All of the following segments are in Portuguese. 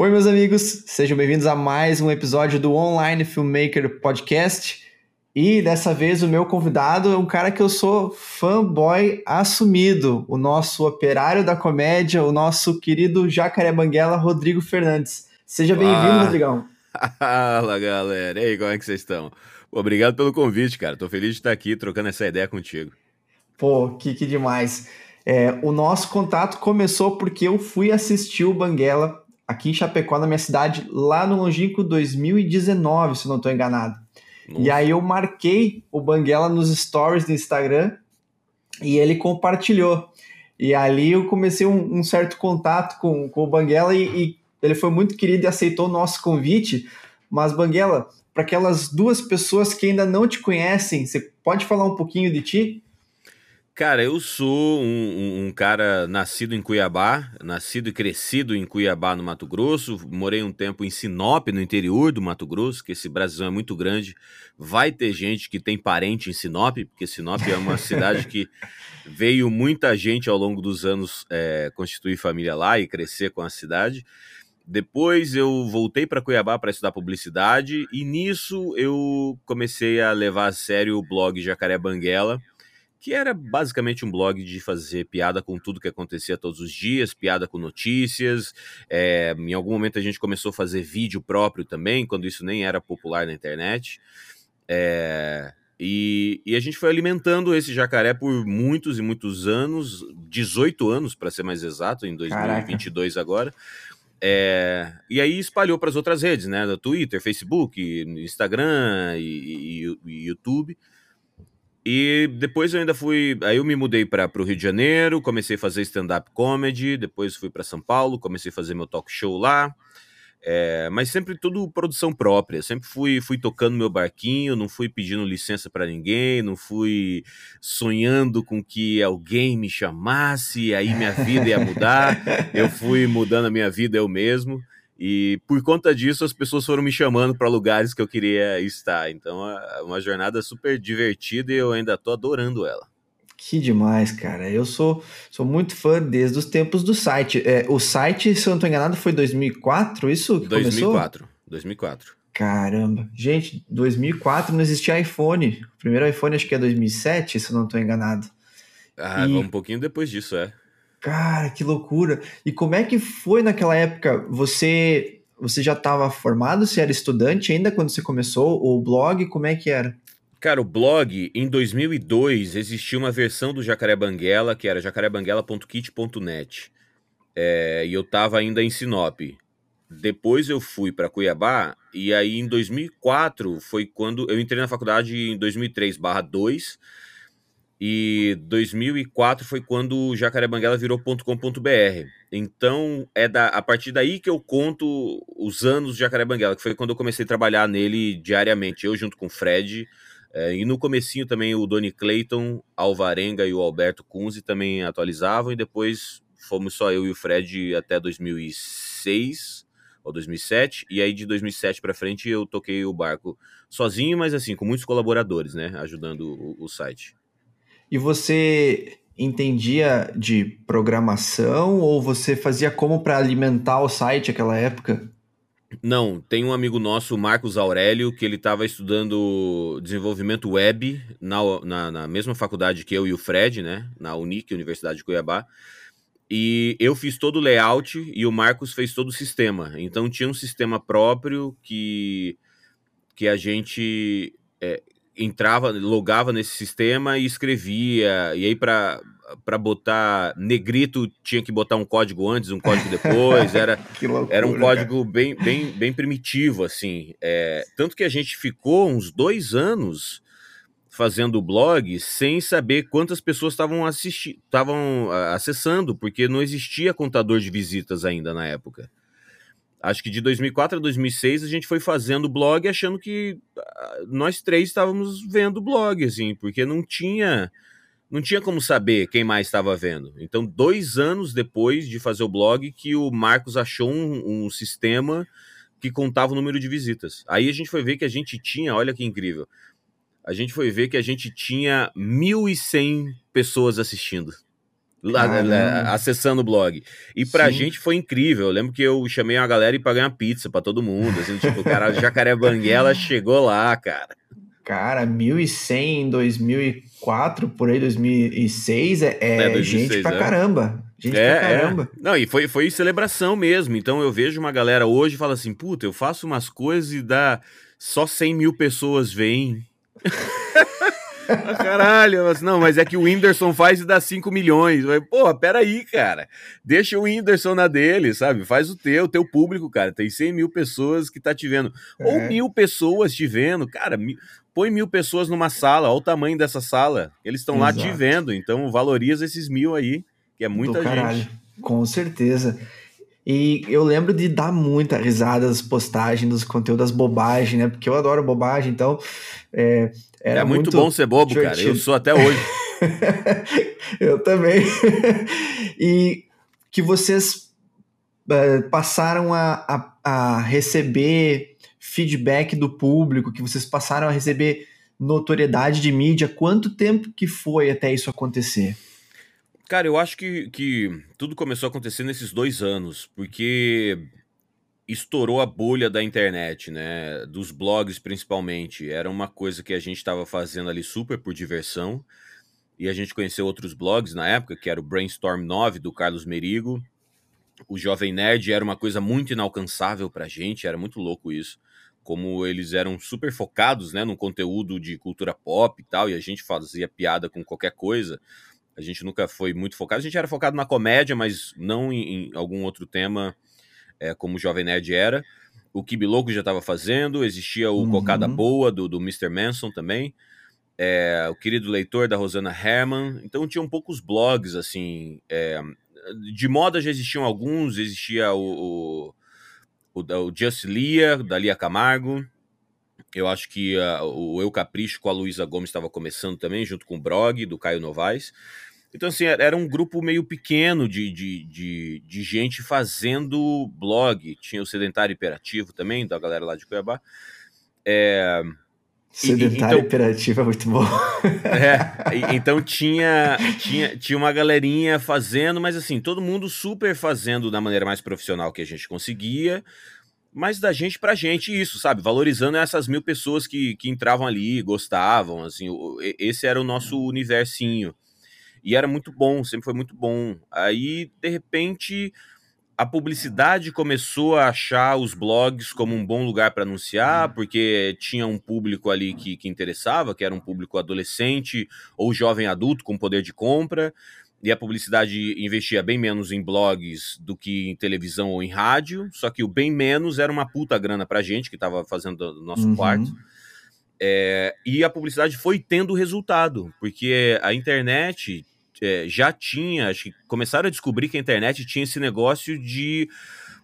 Oi, meus amigos, sejam bem-vindos a mais um episódio do Online Filmmaker Podcast. E dessa vez o meu convidado é um cara que eu sou fanboy assumido, o nosso operário da comédia, o nosso querido Jacaré Banguela, Rodrigo Fernandes. Seja bem-vindo, Rodrigão. Fala, galera. E aí, como é que vocês estão? Obrigado pelo convite, cara. Tô feliz de estar aqui trocando essa ideia contigo. Pô, que, que demais. É, o nosso contato começou porque eu fui assistir o Banguela aqui em Chapecó, na minha cidade, lá no longínquo 2019, se não estou enganado. Nossa. E aí eu marquei o Banguela nos stories do Instagram e ele compartilhou. E ali eu comecei um, um certo contato com, com o Banguela e, e, ele foi muito querido e aceitou o nosso convite. Mas, Banguela, para aquelas duas pessoas que ainda não te conhecem, você pode falar um pouquinho de ti? Cara, eu sou um, um, cara nascido em Cuiabá, nascido e crescido em Cuiabá, no Mato Grosso. Morei um tempo em Sinop, no interior do Mato Grosso, que esse Brasil é muito grande. Vai ter gente que tem parente em Sinop, porque Sinop é uma cidade que veio muita gente ao longo dos anos é, constituir família lá e crescer com a cidade. Depois eu voltei para Cuiabá para estudar publicidade e nisso eu comecei a levar a sério o blog Jacaré Banguela, que era basicamente um blog de fazer piada com tudo que acontecia todos os dias, piada com notícias. É, em algum momento a gente começou a fazer vídeo próprio também, quando isso nem era popular na internet. É, e, e, a gente foi alimentando esse jacaré por muitos e muitos anos 18 anos, para ser mais exato, em 2022 Caraca. agora. É, e aí espalhou para as outras redes, né? Twitter, Facebook, Instagram e, e, e, YouTube. E depois eu ainda fui. Aí eu me mudei para o Rio de Janeiro, comecei a fazer stand-up comedy, depois fui para São Paulo, comecei a fazer meu talk show lá. É, mas sempre tudo produção própria. Sempre fui, fui tocando meu barquinho, não fui pedindo licença para ninguém, não fui sonhando com que alguém me chamasse e aí minha vida ia mudar. eu fui mudando a minha vida eu mesmo. E por conta disso, as pessoas foram me chamando para lugares que eu queria estar. Então, é uma jornada super divertida e eu ainda tô adorando ela. Que demais, cara. Eu sou, sou muito fã desde os tempos do site. É, o site, se eu não estou enganado, foi 2004, isso que 2004, começou? 2004. Caramba. Gente, 2004 não existia iPhone. O primeiro iPhone acho que é 2007, se eu não estou enganado. Ah, e... um pouquinho depois disso, é. Cara, que loucura. E como é que foi naquela época? Você você já estava formado? Você era estudante ainda quando você começou o blog? Como é que era? Cara, o blog, em 2002, existia uma versão do Jacaré Banguela, que era jacarebanguela.kit.net. É, e eu estava ainda em Sinop. Depois eu fui para Cuiabá, e aí em 2004 foi quando eu entrei na faculdade em 2003/2, e 2004 foi quando o Jacaré Banguela virou .com.br. Então é da, a partir daí que eu conto os anos do Jacaré Banguela, que foi quando eu comecei a trabalhar nele diariamente, eu junto com o Fred, é, e no comecinho também o Doni Clayton, Alvarenga e o Alberto Kunze também atualizavam, e depois fomos só eu e o Fred até 2006 ou 2007, e aí de 2007 para frente eu toquei o barco sozinho, mas assim, com muitos colaboradores, né, ajudando o, o site. E você entendia de programação ou você fazia como para alimentar o site naquela época? Não, tem um amigo nosso, Marcos Aurélio, que ele estava estudando desenvolvimento web na, na, na, mesma faculdade que eu e o Fred, né? Na Unic, Universidade de Cuiabá. E eu fiz todo o layout e o Marcos fez todo o sistema. Então tinha um sistema próprio que, que a gente é, entrava, logava nesse sistema e escrevia. E aí, para para botar negrito tinha que botar um código antes, um código depois, era, loucura, era um código bem, bem, bem primitivo, assim. É, tanto que a gente ficou uns dois anos fazendo o blog sem saber quantas pessoas estavam assistindo, estavam acessando, porque não existia contador de visitas ainda na época. Acho que de 2004 a 2006 a gente foi fazendo blog achando que ah, nós três estávamos vendo blog, assim, porque não tinha não tinha como saber quem mais estava vendo. Então, dois anos depois de fazer o blog, que o Marcos achou um, um, sistema que contava o número de visitas. Aí a gente foi ver que a gente tinha, olha que incrível, a gente foi ver que a gente tinha 1.100 pessoas assistindo. Lá, lá, acessando o blog. E pra Sim. gente foi incrível. Eu lembro que eu chamei uma galera e paguei uma pizza pra todo mundo. Assim, tipo, o cara Jacaré Banguela chegou lá, cara. Cara, 1.100 em 2004, por aí, 2006, é, é, é 2006, gente pra é. caramba. Gente é, pra é. caramba. Não, e foi, foi celebração mesmo. Então eu vejo uma galera hoje e fala assim, puta, eu faço umas coisas e dá... Só 100 mil pessoas vêm. ah, caralho, mas, não, mas é que o Whindersson faz e dá 5 milhões. Pô, peraí, cara. Deixa o Whindersson na dele, sabe? Faz o teu, teu público, cara. Tem 100 mil pessoas que tá te vendo. É. Ou mil pessoas te vendo. Cara, mil, põe mil pessoas numa sala, olha o tamanho dessa sala. Eles estão lá te vendo, então valoriza esses mil aí, que é muita Do gente. Caralho. Com certeza. E eu lembro de dar muita risada das postagens, dos conteúdos, das bobagens, né? Porque eu adoro bobagem, então. É, era é muito, muito bom ser bobo, divertido. cara. Eu sou até hoje. eu também. e que vocês uh, passaram a, a, a receber feedback do público, que vocês passaram a receber notoriedade de mídia. Quanto tempo que foi até isso acontecer? Cara, eu acho que, que tudo começou a acontecer nesses dois anos, porque estourou a bolha da internet, né? Dos blogs principalmente. Era uma coisa que a gente estava fazendo ali super por diversão. E a gente conheceu outros blogs na época, que era o Brainstorm 9 do Carlos Merigo. O Jovem Nerd era uma coisa muito inalcançável pra gente, era muito louco isso. Como eles eram super focados, né, no conteúdo de cultura pop e tal, e a gente fazia piada com qualquer coisa. A gente nunca foi muito focado. A gente era focado na comédia, mas não em, em algum outro tema é, como o Jovem Nerd era. O Kibi Louco já estava fazendo, existia o uhum. Cocada Boa, do, do Mr. Manson também. É, o querido leitor da Rosana Herman. Então tinham poucos blogs, assim. É, de moda já existiam alguns, existia o, o, o, o Just Lia, da Lia Camargo. Eu acho que uh, o Eu Capricho com a Luísa Gomes estava começando também, junto com o Brog, do Caio Novaes. Então, assim, era um grupo meio pequeno de, de, de, de, gente fazendo blog. Tinha o Sedentário Imperativo também, da galera lá de Cuiabá. É... Sedentário então, Imperativo é muito bom. É, então tinha, tinha, tinha uma galerinha fazendo, mas assim, todo mundo super fazendo da maneira mais profissional que a gente conseguia, mas da gente pra gente, isso, sabe? Valorizando essas mil pessoas que, que entravam ali, gostavam, assim, esse era o nosso universinho. E era muito bom, sempre foi muito bom. Aí, de repente, a publicidade começou a achar os blogs como um bom lugar para anunciar, porque tinha um público ali que, que interessava, que era um público adolescente ou jovem adulto com poder de compra. E a publicidade investia bem menos em blogs do que em televisão ou em rádio, só que o bem menos era uma puta grana pra gente que estava fazendo o nosso uhum. quarto. É, e a publicidade foi tendo resultado, porque a internet é, já tinha, acho que começaram a descobrir que a internet tinha esse negócio de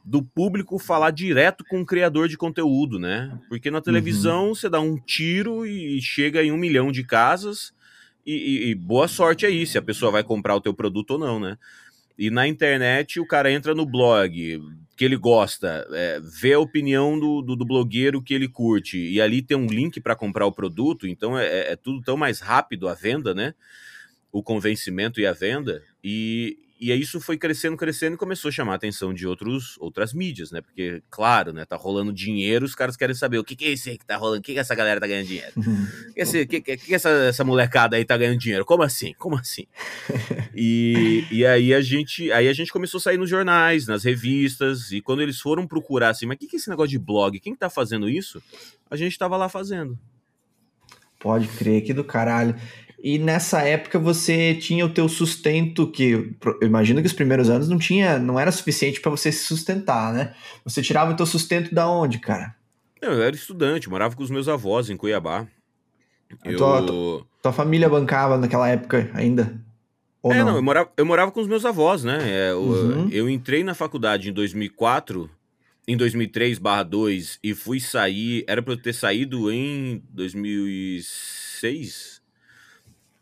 do público falar direto com o criador de conteúdo, né? Porque na televisão uhum. você dá um tiro e chega em um milhão de casas e, e, e, boa sorte aí se a pessoa vai comprar o teu produto ou não, né? E na internet o cara entra no blog que ele gosta, é, vê a opinião do, do, do, blogueiro que ele curte, e ali tem um link para comprar o produto, então é, é, é, tudo tão mais rápido a venda, né? O convencimento e a venda. E, e aí isso foi crescendo, crescendo e começou a chamar a atenção de outros, outras mídias, né? Porque, claro, né? Tá rolando dinheiro, os caras querem saber o que, que é esse aí que tá rolando, o que, que essa galera tá ganhando dinheiro? O que, esse, que, que, que essa, essa molecada aí tá ganhando dinheiro? Como assim? Como assim? E, e aí a gente aí a gente começou a sair nos jornais, nas revistas, e quando eles foram procurar assim, mas o que, que é esse negócio de blog? Quem que tá fazendo isso? A gente tava lá fazendo. Pode crer, que do caralho. E nessa época você tinha o teu sustento que eu imagino que os primeiros anos não tinha, não era suficiente para você se sustentar, né? Você tirava o teu sustento da onde, cara? Eu era estudante, morava com os meus avós em Cuiabá. Eu... Tua, tua, tua, família bancava naquela época ainda? Ou é, não? não, eu, morava, eu morava com os meus avós, né? É, eu, uhum. eu entrei na faculdade em 2004, em 2003/2 e fui sair, era para eu ter saído em 2006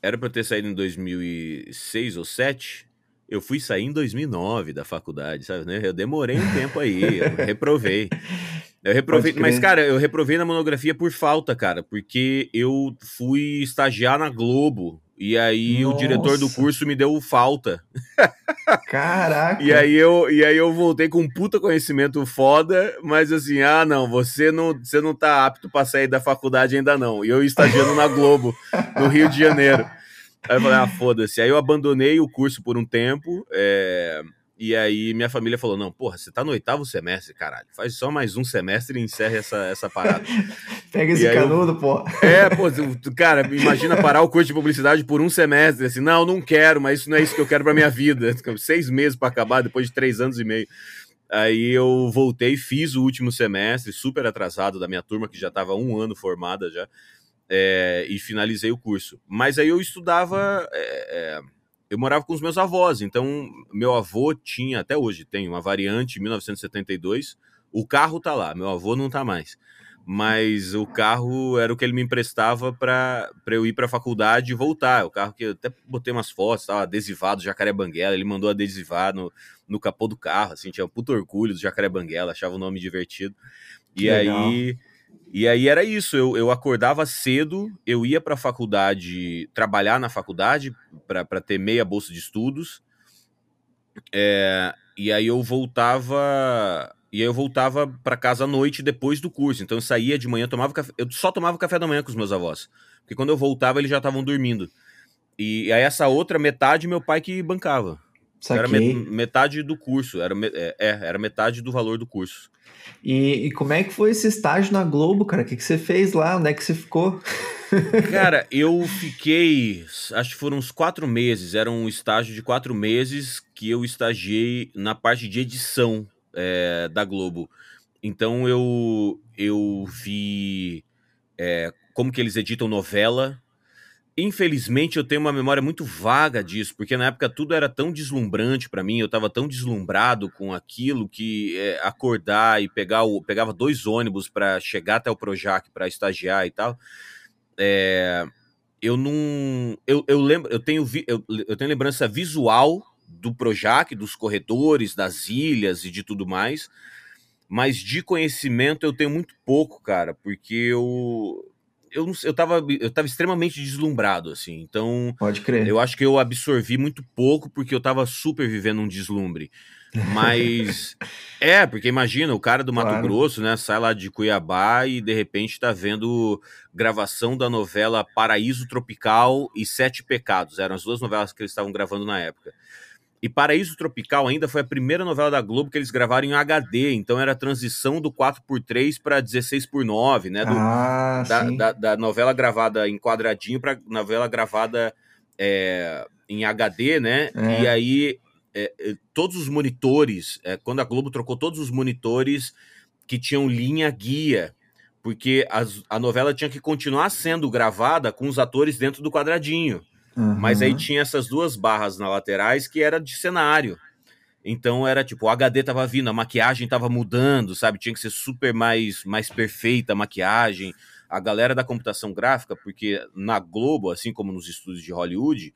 era para eu ter saído em 2006 ou 2007. Eu fui sair em 2009 da faculdade, sabe? Né? Eu demorei um tempo aí, eu reprovei. Eu reprovei, mas cara, eu reprovei na monografia por falta, cara, porque eu fui estagiar na Globo E aí Nossa. o diretor do curso me deu falta. Caraca! e, aí eu, e aí eu voltei com um puta conhecimento foda, mas assim, ah, não, você não, você não tá apto para sair da faculdade ainda não. E eu estagiando na Globo, no Rio de Janeiro. Aí eu falei, ah, foda-se. Aí eu abandonei o curso por um tempo. É... E aí minha família falou: não, porra, você tá no oitavo semestre, caralho. Faz só mais um semestre e encerra essa, essa parada. Pega esse canudo, eu... pô. É, pô, cara, imagina parar o curso de publicidade por um semestre. Assim, não, não quero, mas isso não é isso que eu quero pra minha vida. Seis meses para acabar, depois de três anos e meio. Aí eu voltei, fiz o último semestre, super atrasado da minha turma, que já estava um ano formada já, é, e finalizei o curso. Mas aí eu estudava. É, é, eu morava com os meus avós, então meu avô tinha, até hoje tem, uma variante 1972. O carro tá lá, meu avô não tá mais. Mas o carro era o que ele me emprestava para eu ir para a faculdade e voltar. O carro que eu até botei umas fotos, tava adesivado, Jacaré Banguela. Ele mandou adesivar no, no capô do carro, assim, tinha um puto orgulho do Jacaré Banguela, achava o nome divertido. E aí e aí era isso, eu, eu acordava cedo, eu ia para a faculdade, trabalhar na faculdade para ter meia bolsa de estudos, é, e aí eu voltava e aí eu voltava para casa à noite depois do curso. Então eu saía de manhã, tomava café, eu só tomava café da manhã com os meus avós, porque quando eu voltava eles já estavam dormindo. E aí essa outra metade meu pai que bancava. Saquei. Era metade do curso, era, é, é, era metade do valor do curso. E, e, como é que foi esse estágio na Globo, cara? O que, que você fez lá? Onde é que você ficou? Cara, eu fiquei, acho que foram uns quatro meses, era um estágio de quatro meses que eu estagiei na parte de edição é, da Globo. Então eu, eu vi é, como que eles editam novela, Infelizmente, eu tenho uma memória muito vaga disso, porque na época tudo era tão deslumbrante para mim, eu estava tão deslumbrado com aquilo que é, acordar e pegar o. pegava dois ônibus para chegar até o Projac para estagiar e tal. É, eu não. Eu, eu lembro, eu tenho, eu, eu tenho lembrança visual do Projac, dos corredores, das ilhas e de tudo mais, mas de conhecimento eu tenho muito pouco, cara, porque eu eu, eu, tava, eu tava extremamente deslumbrado, assim. Então. Pode crer. Eu acho que eu absorvi muito pouco porque eu tava super vivendo um deslumbre. Mas. é, porque imagina, o cara do Mato claro. Grosso, né, sai lá de Cuiabá e de repente tá vendo gravação da novela Paraíso Tropical e Sete Pecados. Eram as duas novelas que eles estavam gravando na época. E Paraíso Tropical ainda foi a primeira novela da Globo que eles gravaram em HD, então era a transição do 4x3 para 16x9, né? Do, ah, da, da, da, novela gravada em quadradinho para novela gravada é, em HD, né? É. E aí é, é, todos os monitores, é, quando a Globo trocou todos os monitores que tinham linha guia, porque as, a novela tinha que continuar sendo gravada com os atores dentro do quadradinho. Uhum. Mas aí tinha essas duas barras na laterais que era de cenário. Então era tipo, o HD tava vindo, a maquiagem tava mudando, sabe? Tinha que ser super mais, mais perfeita a maquiagem. A galera da computação gráfica, porque na Globo, assim como nos estúdios de Hollywood,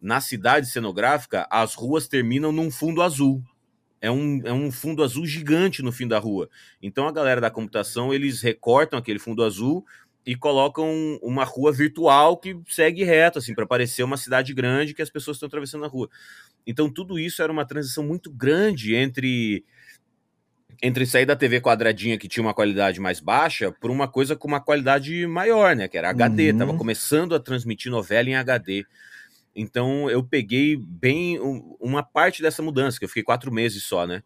na cidade cenográfica, as ruas terminam num fundo azul. É um, é um fundo azul gigante no fim da rua. Então a galera da computação, eles recortam aquele fundo azul, e colocam uma rua virtual que segue reto, assim, para parecer uma cidade grande que as pessoas estão atravessando a rua. Então, tudo isso era uma transição muito grande entre entre sair da TV quadradinha que tinha uma qualidade mais baixa por uma coisa com uma qualidade maior, né? Que era HD, uhum. tava começando a transmitir novela em HD. Então eu peguei bem uma parte dessa mudança, que eu fiquei quatro meses só, né?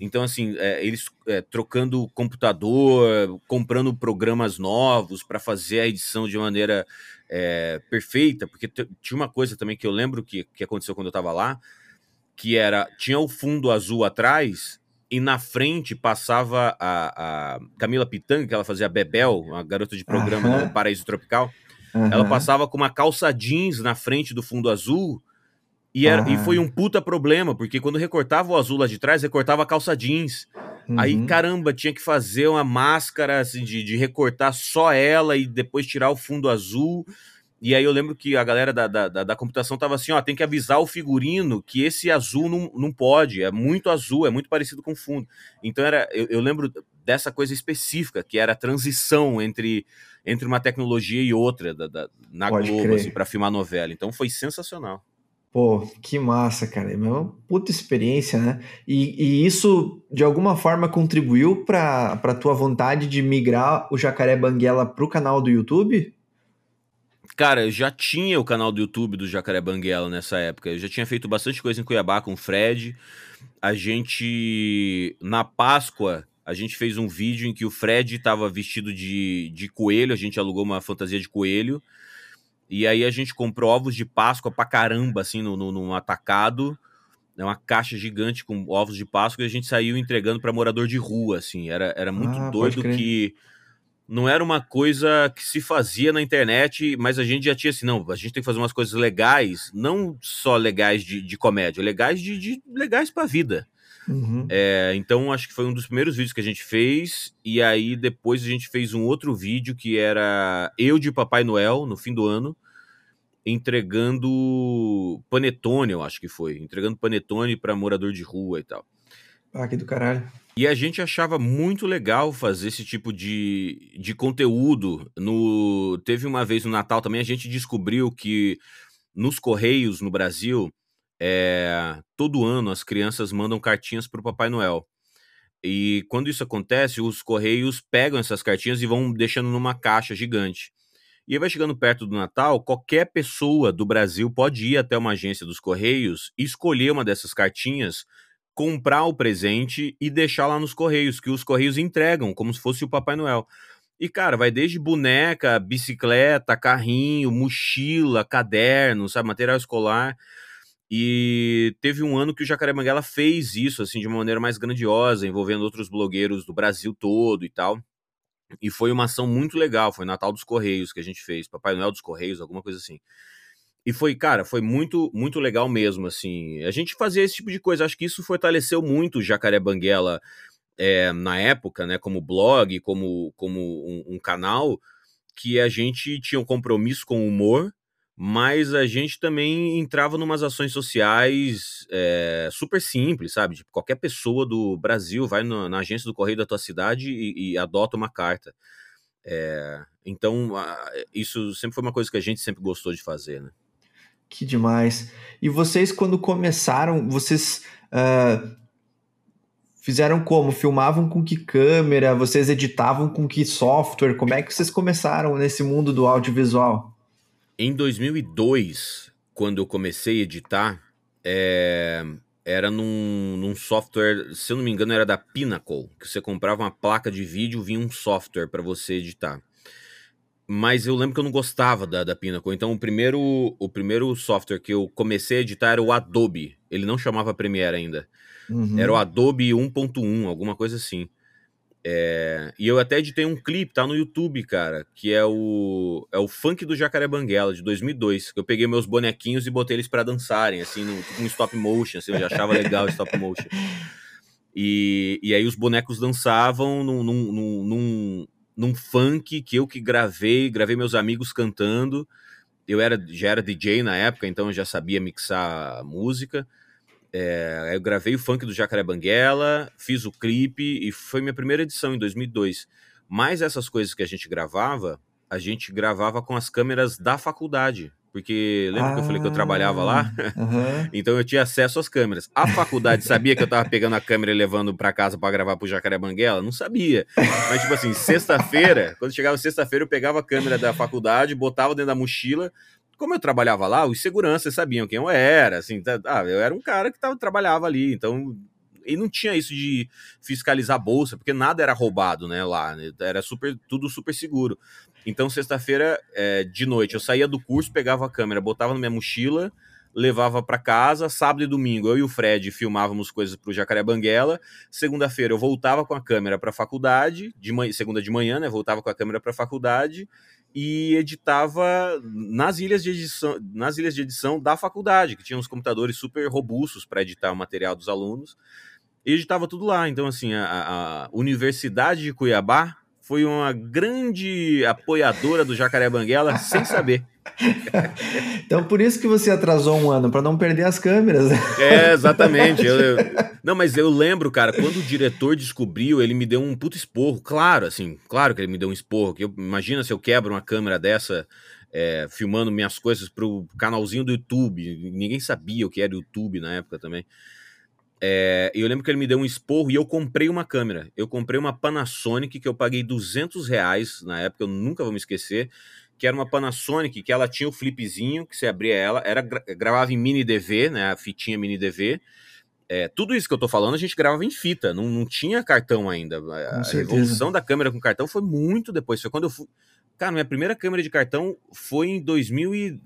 Então, assim, é, eles é, trocando computador, comprando programas novos para fazer a edição de maneira é, perfeita, porque tinha uma coisa também que eu lembro que, que aconteceu quando eu estava lá, que era, tinha o fundo azul atrás e na frente passava a, a Camila Pitanga, que ela fazia Bebel, uma garota de programa uhum. no Paraíso Tropical, uhum. ela passava com uma calça jeans na frente do fundo azul e, era, e foi um puta problema, porque quando recortava o azul lá de trás, recortava a calça jeans. Uhum. Aí, caramba, tinha que fazer uma máscara assim, de, de recortar só ela e depois tirar o fundo azul. E aí eu lembro que a galera da, da, da, computação tava assim, ó, tem que avisar o figurino que esse azul não, não pode, é muito azul, é muito parecido com fundo. Então era, eu, eu lembro dessa coisa específica, que era a transição entre, entre uma tecnologia e outra da, da na Pode Globo, assim, para filmar novela. Então foi sensacional. Pô, que massa, cara. É uma puta experiência, né? E, e isso, de alguma forma, contribuiu para a tua vontade de migrar o Jacaré Banguela para o canal do YouTube? Cara, eu já tinha o canal do YouTube do Jacaré Banguela nessa época. Eu já tinha feito bastante coisa em Cuiabá com o Fred. A gente, na Páscoa, a gente fez um vídeo em que o Fred estava vestido de, de coelho. A gente alugou uma fantasia de coelho. E aí a gente comprou ovos de Páscoa pra caramba, assim, no, no, num atacado. Né, uma caixa gigante com ovos de Páscoa e a gente saiu entregando para morador de rua, assim. Era, era muito ah, doido que não era uma coisa que se fazia na internet, mas a gente já tinha assim, não, a gente tem que fazer umas coisas legais, não só legais de, de comédia, legais de, de legais pra vida. Uhum. É, então, acho que foi um dos primeiros vídeos que a gente fez. E aí, depois a gente fez um outro vídeo que era eu de Papai Noel, no fim do ano, entregando panetone, eu acho que foi. Entregando panetone para morador de rua e tal. Ah, que do caralho. E a gente achava muito legal fazer esse tipo de, de conteúdo. No Teve uma vez no Natal também, a gente descobriu que nos Correios no Brasil é, todo ano as crianças mandam cartinhas para o Papai Noel. E quando isso acontece, os correios pegam essas cartinhas e vão deixando numa caixa gigante. E aí vai chegando perto do Natal, qualquer pessoa do Brasil pode ir até uma agência dos correios escolher uma dessas cartinhas, comprar o presente e deixar lá nos correios, que os correios entregam como se fosse o Papai Noel. E, cara, vai desde boneca, bicicleta, carrinho, mochila, caderno, sabe, material escolar. E teve um ano que o Jacaré Banguela fez isso, assim, de uma maneira mais grandiosa, envolvendo outros blogueiros do Brasil todo e tal. E foi uma ação muito legal, foi Natal dos Correios que a gente fez, Papai Noel dos Correios, alguma coisa assim. E foi, cara, foi muito, muito legal mesmo, assim. A gente fazia esse tipo de coisa, acho que isso fortaleceu muito o Jacaré Banguela é, na época, né, como blog, como, como um, um canal, que a gente tinha um compromisso com o humor, mas a gente também entrava numas ações sociais é, super simples, sabe? Tipo, qualquer pessoa do Brasil vai no, na agência do correio da tua cidade e, e adota uma carta. É, então, isso sempre foi uma coisa que a gente sempre gostou de fazer, né? Que demais. E vocês, quando começaram, vocês uh, fizeram como? Filmavam com que câmera? Vocês editavam com que software? Como é que vocês começaram nesse mundo do audiovisual? Em 2002, quando eu comecei a editar, é, era num, num, software, se eu não me engano, era da Pinnacle, que você comprava uma placa de vídeo, vinha um software para você editar. Mas eu lembro que eu não gostava da, da Pinnacle. Então, o primeiro, o primeiro software que eu comecei a editar era o Adobe. Ele não chamava Premiere ainda. Uhum. Era o Adobe 1.1, alguma coisa assim. É, e eu até editei um clipe, tá no YouTube, cara, que é o é o funk do Jacaré Banguela de 2002, que eu peguei meus bonequinhos e botei eles para dançarem, assim, no, tipo um stop motion, assim, eu já achava legal o stop motion. E, e aí os bonecos dançavam num, num, num, num, funk que eu que gravei, gravei meus amigos cantando. Eu era, já era DJ na época, então eu já sabia mixar música. É, eu gravei o funk do Jacaré Banguela, fiz o clipe e foi minha primeira edição em 2002. Mas essas coisas que a gente gravava, a gente gravava com as câmeras da faculdade. Porque lembra ah, que eu falei que eu trabalhava lá? Uhum. então eu tinha acesso às câmeras. A faculdade sabia que eu tava pegando a câmera e levando para casa para gravar pro Jacaré Banguela? Não sabia. Mas, tipo assim, sexta-feira, quando chegava sexta-feira, eu pegava a câmera da faculdade, botava dentro da mochila, como eu trabalhava lá, os seguranças sabiam quem eu era, assim, tá, ah, eu era um cara que tava, trabalhava ali, então e não tinha isso de fiscalizar a bolsa, porque nada era roubado, né, lá, né, era super, tudo super seguro. Então, sexta-feira, é, de noite, eu saía do curso, pegava a câmera, botava na minha mochila, levava para casa, sábado e domingo, eu e o Fred filmávamos coisas pro Jacaré Banguela, segunda-feira eu voltava com a câmera para faculdade, de manhã, segunda de manhã, né, voltava com a câmera para faculdade, e editava nas ilhas de edição, nas ilhas de edição da faculdade, que tinha uns computadores super robustos para editar o material dos alunos. E editava tudo lá. Então, assim, a, a Universidade de Cuiabá foi uma grande apoiadora do Jacaré Banguela sem saber. então por isso que você atrasou um ano, para não perder as câmeras. É, exatamente. Eu, eu... Não, mas eu lembro, cara, quando o diretor descobriu, ele me deu um puto esporro. Claro, assim, claro que ele me deu um esporro. Que eu, imagina se eu quebro uma câmera dessa é, filmando minhas coisas pro canalzinho do YouTube. Ninguém sabia o que era YouTube na época também. É, eu lembro que ele me deu um esporro e eu comprei uma câmera. Eu comprei uma Panasonic que eu paguei 200 reais na época, eu nunca vou me esquecer. Que era uma Panasonic que ela tinha o flipzinho, que você abria ela, era gravava em mini DV, né? A fitinha mini DV. É, tudo isso que eu tô falando a gente gravava em fita, não, não tinha cartão ainda. a evolução da câmera com cartão foi muito depois. Foi quando eu fui. Cara, minha primeira câmera de cartão foi em 2000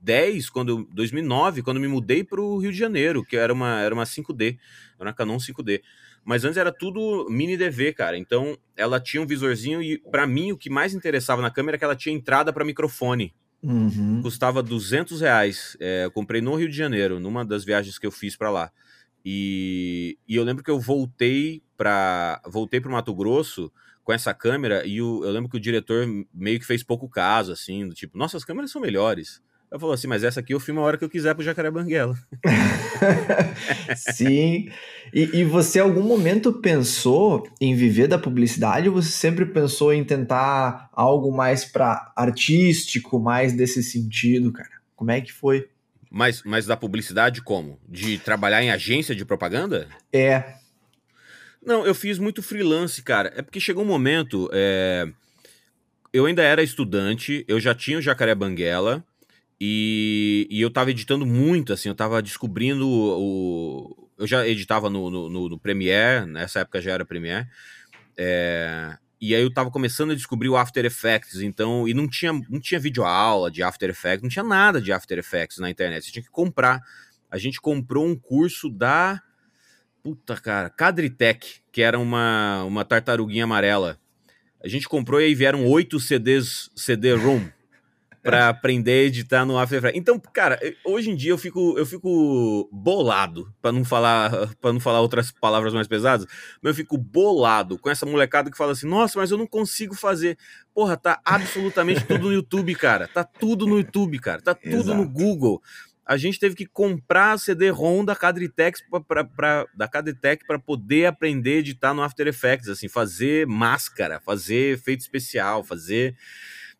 2010, quando 2009, quando me mudei para o Rio de Janeiro, que era uma era uma 5D, era uma Canon 5D. Mas antes era tudo mini DV, cara. Então ela tinha um visorzinho e para mim o que mais interessava na câmera é que ela tinha entrada para microfone. Uhum. Custava 200 reais. É, eu comprei no Rio de Janeiro, numa das viagens que eu fiz para lá. E, e, eu lembro que eu voltei para voltei para Mato Grosso com essa câmera e o, eu lembro que o diretor meio que fez pouco caso, assim, do tipo, nossas câmeras são melhores. Eu falou assim, mas essa aqui eu filmo a hora que eu quiser pro Jacaré Banguela. Sim. E, e você, em algum momento, pensou em viver da publicidade ou você sempre pensou em tentar algo mais para artístico, mais desse sentido, cara? Como é que foi? Mas, mas da publicidade como? De trabalhar em agência de propaganda? É. Não, eu fiz muito freelance, cara. É porque chegou um momento. É... Eu ainda era estudante, eu já tinha o Jacaré Banguela. E, e eu tava editando muito, assim, eu tava descobrindo o. Eu já editava no, no, no Premiere, nessa época já era Premiere. É, e aí eu tava começando a descobrir o After Effects, então, e não tinha, não tinha vídeo aula de After Effects, não tinha nada de After Effects na internet, você tinha que comprar. A gente comprou um curso da. Puta, cara, Cadritech, que era uma, uma tartaruguinha amarela. A gente comprou e aí vieram oito CDs, CD-ROM para aprender a editar no After Effects. Então, cara, hoje em dia eu fico, eu fico bolado, para não falar para não falar outras palavras mais pesadas, mas eu fico bolado com essa molecada que fala assim: "Nossa, mas eu não consigo fazer". Porra, tá absolutamente tudo no YouTube, cara. Tá tudo no YouTube, cara. Tá tudo Exato. no Google. A gente teve que comprar CD-ROM da Cadritex para da Cadritech para poder aprender a editar no After Effects, assim, fazer máscara, fazer efeito especial, fazer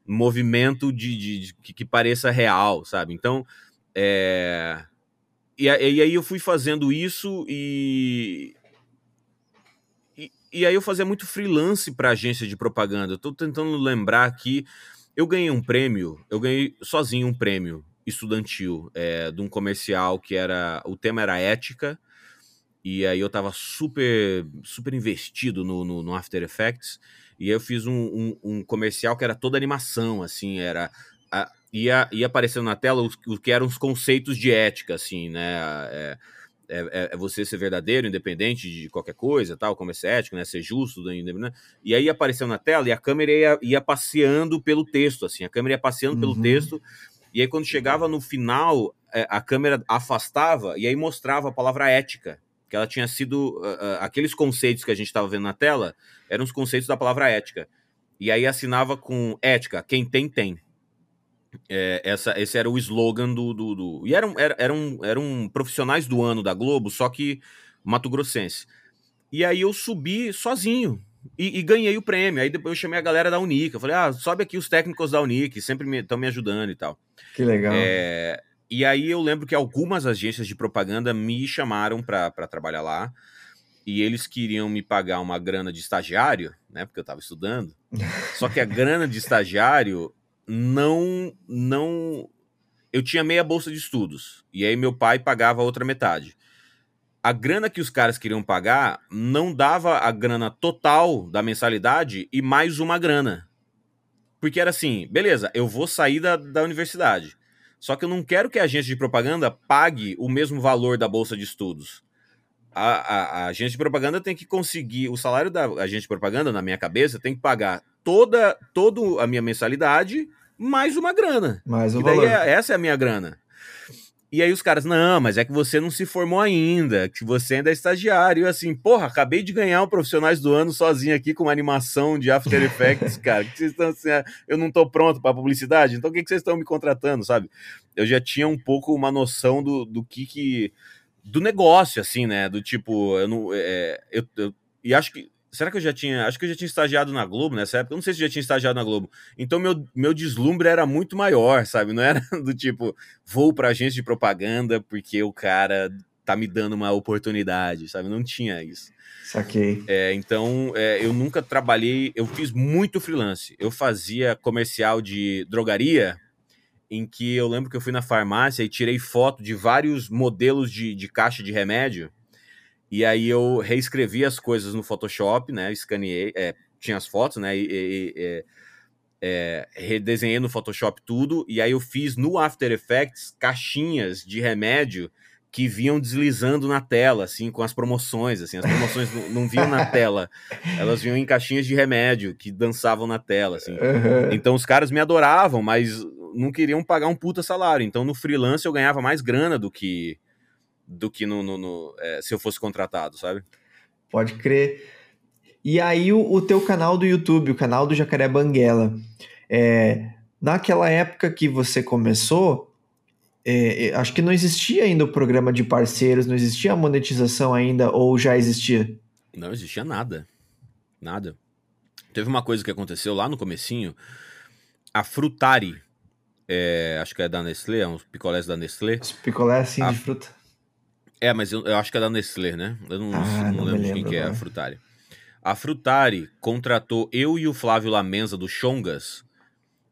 movimento de, de, de que, que, pareça real, sabe? Então, é... E, e, aí eu fui fazendo isso e, e, aí eu fazia muito freelance para agência de propaganda. Tô tentando lembrar aqui, eu ganhei um prêmio, eu ganhei sozinho um prêmio estudantil é, de um comercial que era, o tema era ética, e aí eu tava super, super investido no, no, no After Effects, e aí eu fiz um, um, um comercial que era toda animação, assim, era. A, ia, ia aparecendo na tela o que eram os conceitos de ética, assim, né? É, é, é, você ser verdadeiro, independente de qualquer coisa, tal, como é ser ético, né? Ser justo, né? e aí apareceu na tela e a câmera ia, ia passeando pelo texto, assim, a câmera ia passeando uhum. pelo texto, e aí quando chegava no final, é, a câmera afastava e aí mostrava a palavra ética, que ela tinha sido. Uh, aqueles conceitos que a gente estava vendo na tela eram os conceitos da palavra ética. E aí assinava com ética, quem tem, tem. É, essa, esse era o slogan do. do, do... E eram, eram, eram, profissionais do ano da Globo, só que Mato Grossense. E aí eu subi sozinho. E, e, ganhei o prêmio. Aí depois eu chamei a galera da Unic. Eu falei, ah, sobe aqui os técnicos da Unic, sempre estão me, me, ajudando e tal. Que legal. É, e aí eu lembro que algumas agências de propaganda me chamaram para trabalhar lá. E eles queriam me pagar uma grana de estagiário, né? Porque eu estava estudando. Só que a grana de estagiário não não eu tinha meia bolsa de estudos e aí meu pai pagava a outra metade. A grana que os caras queriam pagar não dava a grana total da mensalidade e mais uma grana. Porque era assim, beleza, eu vou sair da, da universidade. Só que eu não quero que a agência de propaganda pague o mesmo valor da bolsa de estudos. A, a, a, agência de propaganda tem que conseguir o salário da agência de propaganda na minha cabeça tem que pagar toda toda a minha mensalidade mais uma grana. Mais um e valor. É, essa é a minha grana. E aí os caras, não, mas é que você não se formou ainda, que você ainda é estagiário. E assim, porra, acabei de ganhar o Profissionais do Ano sozinho aqui com uma animação de After Effects, cara. Que vocês estão assim, ah, eu não tô pronto para publicidade, então o que, que vocês estão me contratando, sabe? Eu já tinha um pouco uma noção do, do que que... Do negócio, assim, né? Do tipo, eu não... É, eu, eu, e acho que Será que eu já tinha. Acho que eu já tinha estagiado na Globo nessa época. Eu não sei se eu já tinha estagiado na Globo. Então, meu, meu deslumbre era muito maior, sabe? Não era do tipo, vou pra agência de propaganda porque o cara tá me dando uma oportunidade, sabe? Não tinha isso. Saquei. É, então, é, eu nunca trabalhei. Eu fiz muito freelance. Eu fazia comercial de drogaria, em que eu lembro que eu fui na farmácia e tirei foto de vários modelos de, de caixa de remédio e aí eu reescrevi as coisas no Photoshop, né? Escaneei, é, tinha as fotos, né? E, e, e é, redesenhei no Photoshop tudo. E aí eu fiz no After Effects caixinhas de remédio que vinham deslizando na tela, assim, com as promoções, assim, as promoções não, não vinham na tela, elas vinham em caixinhas de remédio que dançavam na tela, assim. Uhum. Então os caras me adoravam, mas não queriam pagar um puta salário. Então no freelance eu ganhava mais grana do que do que no, no, no é, se eu fosse contratado, sabe? Pode crer. E aí o, o, teu canal do YouTube, o canal do Jacaré Banguela, é, naquela época que você começou, é, é, acho que não existia ainda o programa de parceiros, não existia a monetização ainda, ou já existia? Não existia nada. Nada. Teve uma coisa que aconteceu lá no comecinho, a Frutari, é, acho que é da Nestlé, é uns picolés da Nestlé. Os picolés, sim, a, de fruta. É, mas eu, eu, acho que é da Nestlé, né? Eu não, ah, não, não lembro de quem que é a Frutari. A Frutari contratou eu e o Flávio Lamenza do Chongas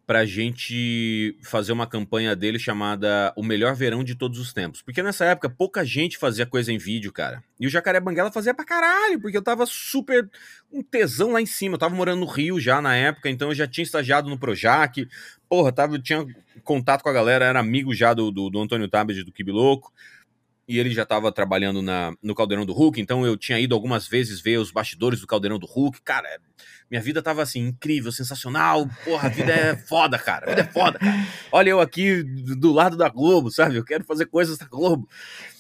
pra gente fazer uma campanha dele chamada O Melhor Verão de Todos os Tempos. Porque nessa época pouca gente fazia coisa em vídeo, cara. E o Jacaré Banguela fazia pra caralho, porque eu tava super um tesão lá em cima. Eu tava morando no Rio já na época, então eu já tinha estagiado no Projac. Porra, tava, tinha contato com a galera, era amigo já do, do, do Antônio Tabet do Kibi Louco e ele já estava trabalhando na, no Caldeirão do Hulk, então eu tinha ido algumas vezes ver os bastidores do Caldeirão do Hulk. Cara, minha vida tava assim, incrível, sensacional. Porra, a vida é foda, cara. A vida é foda, cara. Olha eu aqui do lado da Globo, sabe? Eu quero fazer coisas da Globo.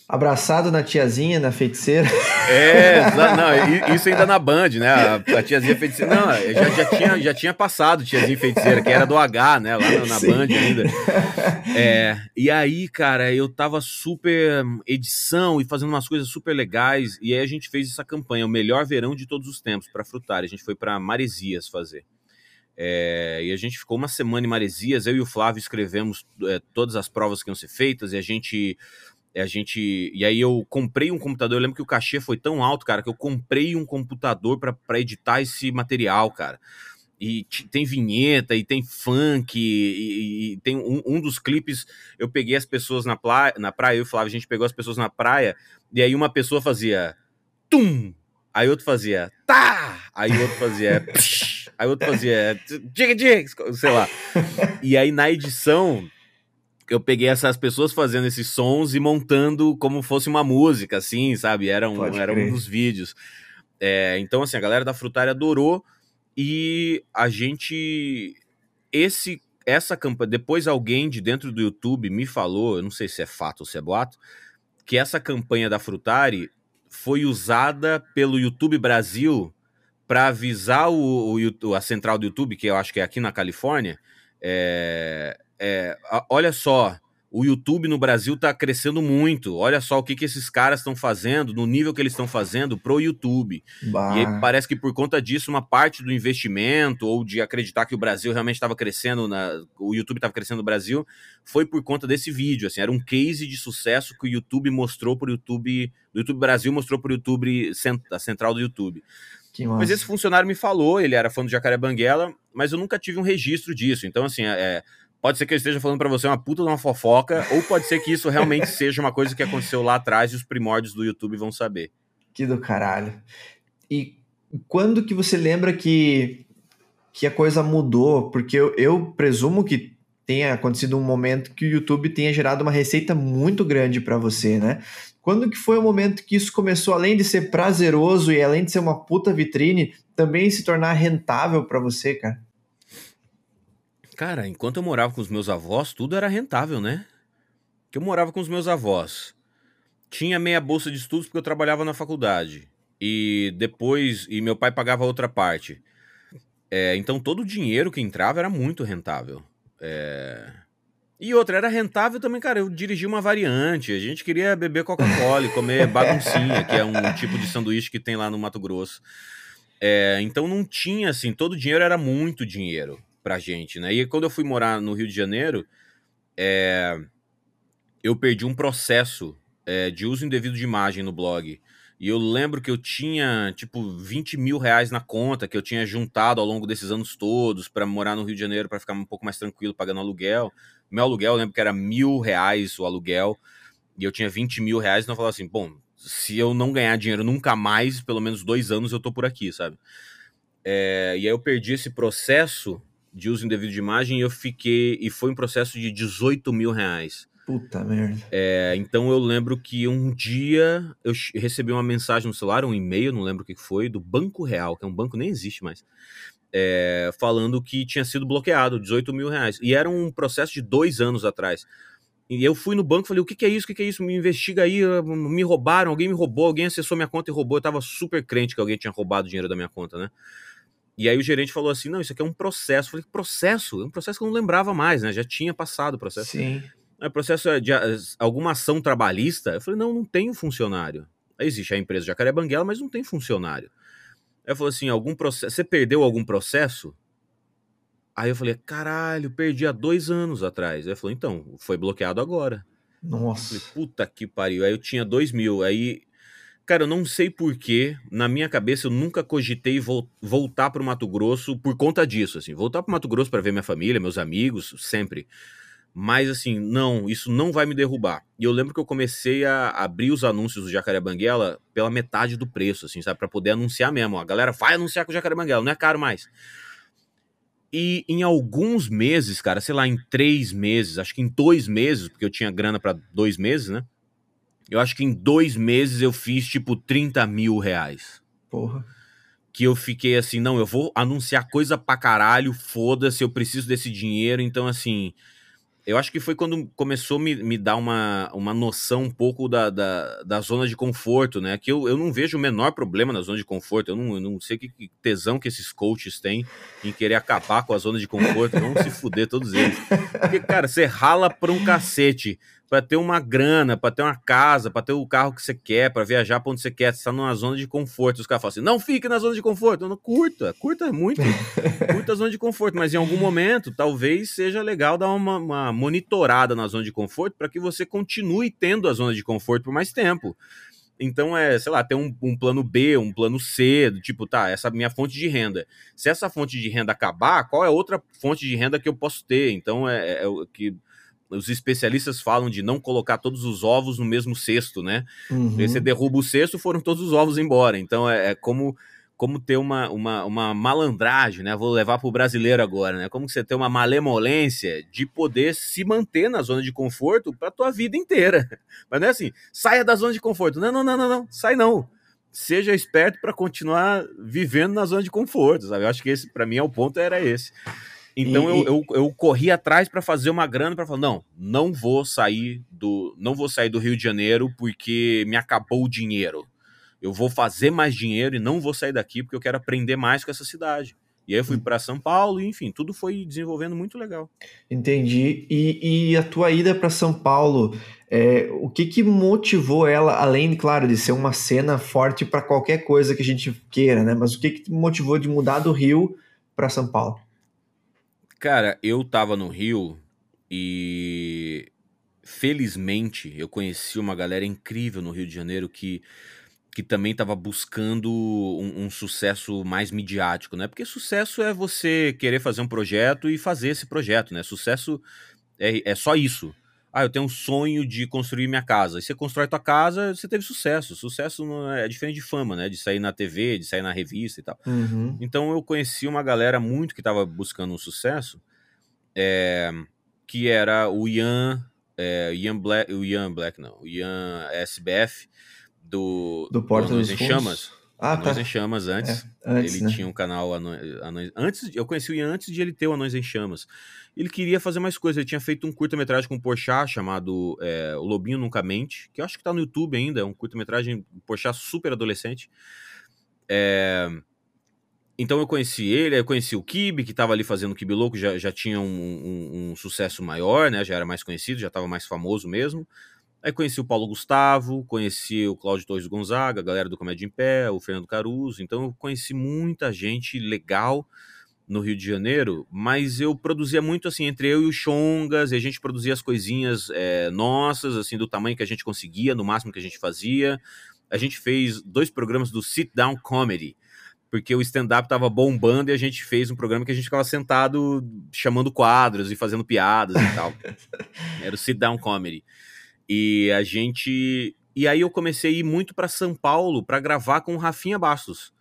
Abraçado na tiazinha, na feiticeira. É, não, isso ainda na Band, né? A, a tiazinha feiticeira. Não, já, já, tinha, já tinha passado tiazinha feiticeira, que era do H, né? Lá na, na Band ainda. É, e aí, cara, eu tava super edição e fazendo umas coisas super legais. E aí a gente fez essa campanha, o melhor verão de todos os tempos, para Frutar. A gente foi para Maresias fazer. É, e a gente ficou uma semana em Maresias, eu e o Flávio escrevemos é, todas as provas que iam ser feitas, e a gente a gente. E aí eu comprei um computador. Eu lembro que o cachê foi tão alto, cara, que eu comprei um computador para editar esse material, cara. E tem vinheta, e tem funk, e, e tem um, um, dos clipes. Eu peguei as pessoas na, praia, na praia, eu e Flávio, a gente pegou as pessoas na praia, e aí uma pessoa fazia tum, aí outro fazia tá, aí outro fazia psh, aí outro fazia dig, dig, sei lá. E aí na edição eu peguei essas pessoas fazendo esses sons e montando como fosse uma música, assim, sabe? Era um, era um dos vídeos. É, então, assim, a galera da Frutária adorou e a gente. Esse, essa campanha. Depois alguém de dentro do YouTube me falou, eu não sei se é fato ou se é boato, que essa campanha da Frutari foi usada pelo YouTube Brasil para avisar o, o, a central do YouTube, que eu acho que é aqui na Califórnia, é, é, olha só, o YouTube no Brasil está crescendo muito. Olha só o que, que esses caras estão fazendo, no nível que eles estão fazendo pro YouTube. Bah. E aí parece que por conta disso, uma parte do investimento ou de acreditar que o Brasil realmente estava crescendo, na, o YouTube estava crescendo no Brasil, foi por conta desse vídeo. Assim, era um case de sucesso que o YouTube mostrou para o YouTube, o YouTube Brasil mostrou para o YouTube, a central do YouTube. Mas esse funcionário me falou, ele era fã do Jacaré Banguela, mas eu nunca tive um registro disso. Então, assim, é, Pode ser que eu esteja falando para você uma puta de uma fofoca, ou pode ser que isso realmente seja uma coisa que aconteceu lá atrás e os primórdios do YouTube vão saber. Que do caralho. E quando que você lembra que, que a coisa mudou? Porque eu, eu presumo que tenha acontecido um momento que o YouTube tenha gerado uma receita muito grande para você, né? Quando que foi o momento que isso começou, além de ser prazeroso e além de ser uma puta vitrine, também se tornar rentável para você, cara? Cara, enquanto eu morava com os meus avós, tudo era rentável, né? que eu morava com os meus avós. Tinha meia bolsa de estudos porque eu trabalhava na faculdade. E depois. E meu pai pagava outra parte. É, então todo o dinheiro que entrava era muito rentável. É... E outra, era rentável também, cara. Eu dirigi uma variante. A gente queria beber Coca-Cola e comer baguncinha, que é um tipo de sanduíche que tem lá no Mato Grosso. É, então não tinha, assim, todo o dinheiro era muito dinheiro pra gente, né? E quando eu fui morar no Rio de Janeiro, é, eu perdi um processo é, de uso indevido de imagem no blog. E eu lembro que eu tinha, tipo, 20 mil reais na conta que eu tinha juntado ao longo desses anos todos para morar no Rio de Janeiro, para ficar um pouco mais tranquilo pagando aluguel. Meu aluguel, eu lembro que era mil reais o aluguel, e eu tinha 20 mil reais, então eu falava assim, bom, se eu não ganhar dinheiro nunca mais, pelo menos dois anos eu tô por aqui, sabe? É, e aí eu perdi esse processo de uso indevido de imagem e eu fiquei, e foi um processo de 18 mil reais. Puta merda. É, então eu lembro que um dia eu recebi uma mensagem no celular, um e-mail, não lembro o que foi, do Banco Real, que é um banco que nem existe mais, é, falando que tinha sido bloqueado, 18 mil reais. E era um processo de dois anos atrás. E eu fui no banco e falei: o que, que, é isso? O que, que, é isso? Me investiga aí. Me roubaram, alguém me roubou, alguém acessou minha conta e roubou. Eu tava super crente que alguém tinha roubado o dinheiro da minha conta, né? E aí o gerente falou assim: não, isso aqui é um processo. Eu falei: processo? É um processo que eu não lembrava mais, né? Já tinha passado o processo. Sim. É processo de alguma ação trabalhista? Eu falei, não, não tenho funcionário. Existe a empresa Jacaré Banguela, mas não tem funcionário. Aí eu falei assim, algum processo. Você perdeu algum processo? Aí eu falei, caralho, perdi há dois anos atrás. Aí ele falou, então, foi bloqueado agora. Nossa. Eu falei, puta que pariu. Aí eu tinha dois mil. Aí, cara, eu não sei porquê. Na minha cabeça, eu nunca cogitei vo voltar pro Mato Grosso por conta disso. Assim, voltar pro Mato Grosso para ver minha família, meus amigos, sempre. Mas assim, não, isso não vai me derrubar. E eu lembro que eu comecei a abrir os anúncios do Jacaré Banguela pela metade do preço, assim, sabe? Para poder anunciar mesmo. A galera vai anunciar com o Jacaré Banguela, não é caro mais. E em alguns meses, cara, sei lá, em três meses, acho que em dois meses, porque eu tinha grana para dois meses, né? Eu acho que em dois meses eu fiz tipo 30 mil reais. Porra. Que eu fiquei assim, não, eu vou anunciar coisa pra caralho, foda-se, eu preciso desse dinheiro. Então, assim, eu acho que foi quando começou a me, me dar uma, uma noção um pouco da, da, da, zona de conforto, né? Que eu, eu não vejo o menor problema na zona de conforto. Eu não, eu não sei que, tesão que esses coaches têm em querer acabar com a zona de conforto. Vamos se fuder todos eles. Porque, cara, você rala pra um cacete para ter uma grana, para ter uma casa, para ter o carro que você quer, para viajar para onde você quer, você está numa zona de conforto. Os caras falam assim: não fique na zona de conforto. Não curta, curta muito, curta a zona de conforto, mas em algum momento talvez seja legal dar uma, uma monitorada na zona de conforto para que você continue tendo a zona de conforto por mais tempo. Então é, sei lá, ter um, um, plano B, um plano C, do tipo, tá, essa minha fonte de renda. Se essa fonte de renda acabar, qual é outra fonte de renda que eu posso ter? Então é, é, é que os especialistas falam de não colocar todos os ovos no mesmo cesto, né? Uhum. Você derruba o cesto, foram todos os ovos embora. Então é, é como como ter uma, uma, uma malandragem, né? Vou levar para o brasileiro agora, né? Como você ter uma malemolência de poder se manter na zona de conforto para tua vida inteira. Mas não é assim, saia da zona de conforto. Não, não, não, não, não, sai não. Seja esperto para continuar vivendo na zona de conforto, sabe? Eu acho que esse, para mim, é o ponto era esse. Então e, eu, eu, eu, corri atrás para fazer uma grana para falar não, não vou sair do não vou sair do Rio de Janeiro porque me acabou o dinheiro. Eu vou fazer mais dinheiro e não vou sair daqui porque eu quero aprender mais com essa cidade. E aí eu fui hum. para São Paulo, e, enfim, tudo foi desenvolvendo muito legal. Entendi. E, e a tua ida para São Paulo, é, o que, que motivou ela, além, claro, de ser uma cena forte para qualquer coisa que a gente queira, né? Mas o que, que motivou de mudar do Rio para São Paulo? Cara, eu tava no Rio e felizmente eu conheci uma galera incrível no Rio de Janeiro que, que também estava buscando um, um, sucesso mais midiático, né? Porque sucesso é você querer fazer um projeto e fazer esse projeto, né? Sucesso é, é só isso. Ah, eu tenho um sonho de construir minha casa. E você constrói tua casa, você teve sucesso. Sucesso é, é diferente de fama, né? De sair na TV, de sair na revista e tal. Uhum. Então eu conheci uma galera muito que estava buscando um sucesso, é, que era o Ian, é, Ian Black, o Ian Black não, o Ian SBF do do Porta dos Chamas. Ah, Anões tá. em Chamas antes. É, antes ele né? tinha um canal Anões, antes Eu conheci o Ian antes de ele ter o Anões em Chamas. Ele queria fazer mais coisas. Ele tinha feito um curta-metragem com o Porchat chamado é, O Lobinho Nunca Mente, que eu acho que tá no YouTube ainda. É um curta-metragem Porchat super adolescente. É... Então eu conheci ele, eu conheci o Kibe, que estava ali fazendo o Kibe Louco, já, já tinha um, um, um, sucesso maior, né? Já era mais conhecido, já estava mais famoso mesmo. Aí conheci o Paulo Gustavo, conheci o Cláudio Torres Gonzaga, a galera do Comédia em Pé, o Fernando Caruso. Então eu conheci muita gente legal no Rio de Janeiro, mas eu produzia muito assim entre eu e o Chongas, e a gente produzia as coisinhas é, nossas, assim, do tamanho que a gente conseguia, no máximo que a gente fazia. A gente fez dois programas do Sit Down Comedy, porque o stand-up tava bombando e a gente fez um programa que a gente ficava sentado chamando quadros e fazendo piadas e tal. Era o Sit Down Comedy. E a gente. E aí eu comecei a ir muito para São Paulo para gravar com o Rafinha Bastos.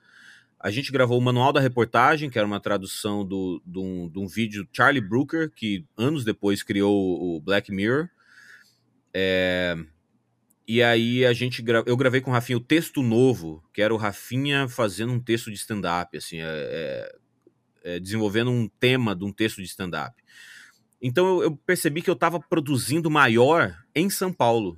A gente gravou o Manual da Reportagem, que era uma tradução do, do, um, de um vídeo Charlie Brooker, que anos depois criou o Black Mirror. É... E aí a gente gra... eu gravei com o Rafinha o texto novo, que era o Rafinha fazendo um texto de stand-up, assim, é, é, é, desenvolvendo um tema de um texto de stand-up. Então eu percebi que eu estava produzindo maior em São Paulo.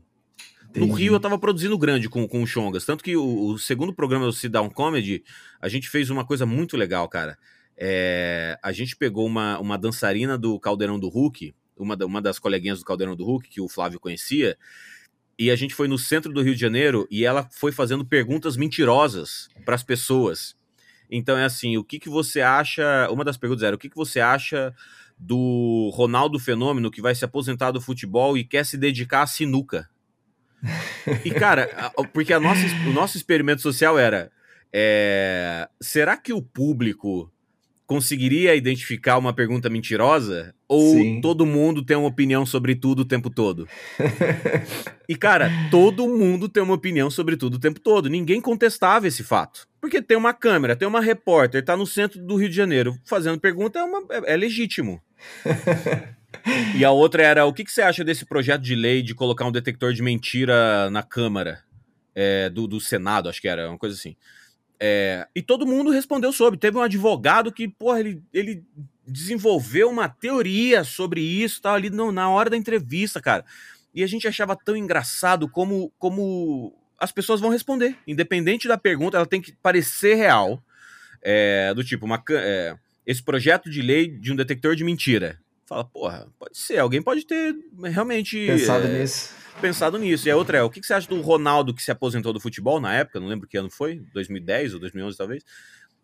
Entendi. No Rio eu estava produzindo grande com, com o Chongas. Tanto que o, o, segundo programa do Sit Down Comedy, a gente fez uma coisa muito legal, cara. É, a gente pegou uma, uma dançarina do Caldeirão do Hulk, uma, da, uma das coleguinhas do Caldeirão do Hulk, que o Flávio conhecia, e a gente foi no centro do Rio de Janeiro e ela foi fazendo perguntas mentirosas para as pessoas. Então é assim, o que, que você acha? Uma das perguntas era: o que, que você acha do Ronaldo Fenômeno que vai se aposentar do futebol e quer se dedicar à sinuca. E, cara, porque a nossa, o nosso experimento social era: é, será que o público conseguiria identificar uma pergunta mentirosa? Ou Sim. todo mundo tem uma opinião sobre tudo o tempo todo? e, cara, todo mundo tem uma opinião sobre tudo o tempo todo. Ninguém contestava esse fato. Porque tem uma câmera, tem uma repórter, tá no centro do Rio de Janeiro fazendo pergunta, é, uma, é, é legítimo. e a outra era: o que, que, você acha desse projeto de lei de colocar um detector de mentira na Câmara é, do, do Senado? Acho que era, uma coisa assim. É, e todo mundo respondeu sobre. Teve um advogado que, porra, ele, ele desenvolveu uma teoria sobre isso, tal, ali no, na hora da entrevista, cara. E a gente achava tão engraçado como, como as pessoas vão responder. Independente da pergunta, ela tem que parecer real. É, do tipo, uma, é, esse projeto de lei de um detector de mentira. Fala, porra, pode ser, alguém pode ter realmente. Pensado é, nisso pensado nisso. E a outra é, o que, você acha do Ronaldo que se aposentou do futebol na época? Não lembro que ano foi, 2010 ou 2011 talvez.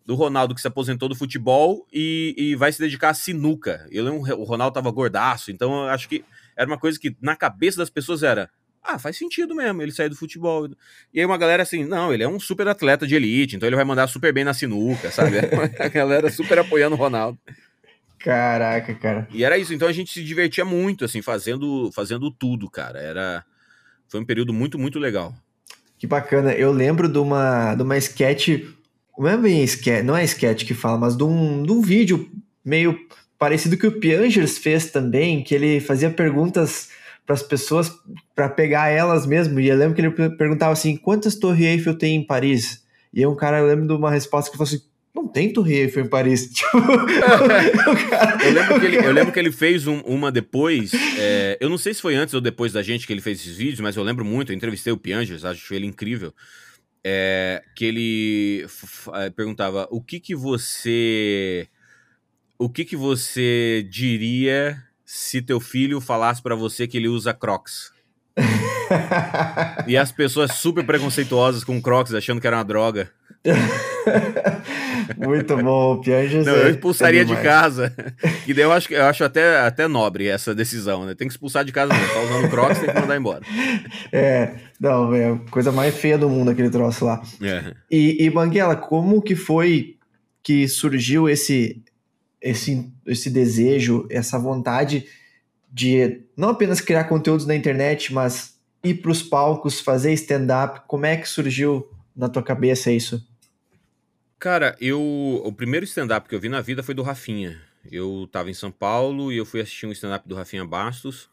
Do Ronaldo que se aposentou do futebol e, e vai se dedicar à sinuca. Eu lembro, o Ronaldo tava gordaço, então eu acho que era uma coisa que na cabeça das pessoas era, ah, faz sentido mesmo ele sair do futebol. E aí uma galera assim, não, ele é um super atleta de elite, então ele vai mandar super bem na sinuca, sabe? a galera super apoiando o Ronaldo. Caraca, cara. E era isso, então a gente se divertia muito, assim, fazendo, fazendo tudo, cara. Era. Foi um período muito, muito legal. Que bacana. Eu lembro de uma, de uma sketch. Não é bem sketch, não é sketch que fala, mas de um, de um vídeo meio parecido que o Piangers fez também, que ele fazia perguntas para as pessoas para pegar elas mesmo. E eu lembro que ele perguntava assim: quantas Torre Eiffel tem em Paris? E um cara, eu lembro de uma resposta que falou assim: não tem Torre Eiffel em Paris. Tipo, eu, lembro que ele, eu lembro que ele fez um, uma depois. É, eu não sei se foi antes ou depois da gente que ele fez esses vídeos, mas eu lembro muito. Eu entrevistei o Piangers, acho ele incrível. É, que ele é, perguntava o que que você o que que você diria se teu filho falasse para você que ele usa Crocs e as pessoas super preconceituosas com Crocs achando que era uma droga Muito bom, Pianges. Não, eu expulsaria é de casa. E daí eu acho, eu acho até, até nobre essa decisão, né? Tem que expulsar de casa mesmo. Tá usando Crocs, tem que mandar embora. É, não, é a coisa mais feia do mundo aquele troço lá. É. E, e Banguela, como que foi que surgiu esse, esse, esse desejo, essa vontade de não apenas criar conteúdos na internet, mas ir para os palcos, fazer stand-up? Como é que surgiu na tua cabeça isso? Cara, eu. O primeiro stand-up que eu vi na vida foi do Rafinha. Eu tava em São Paulo e eu fui assistir um stand-up do Rafinha Bastos.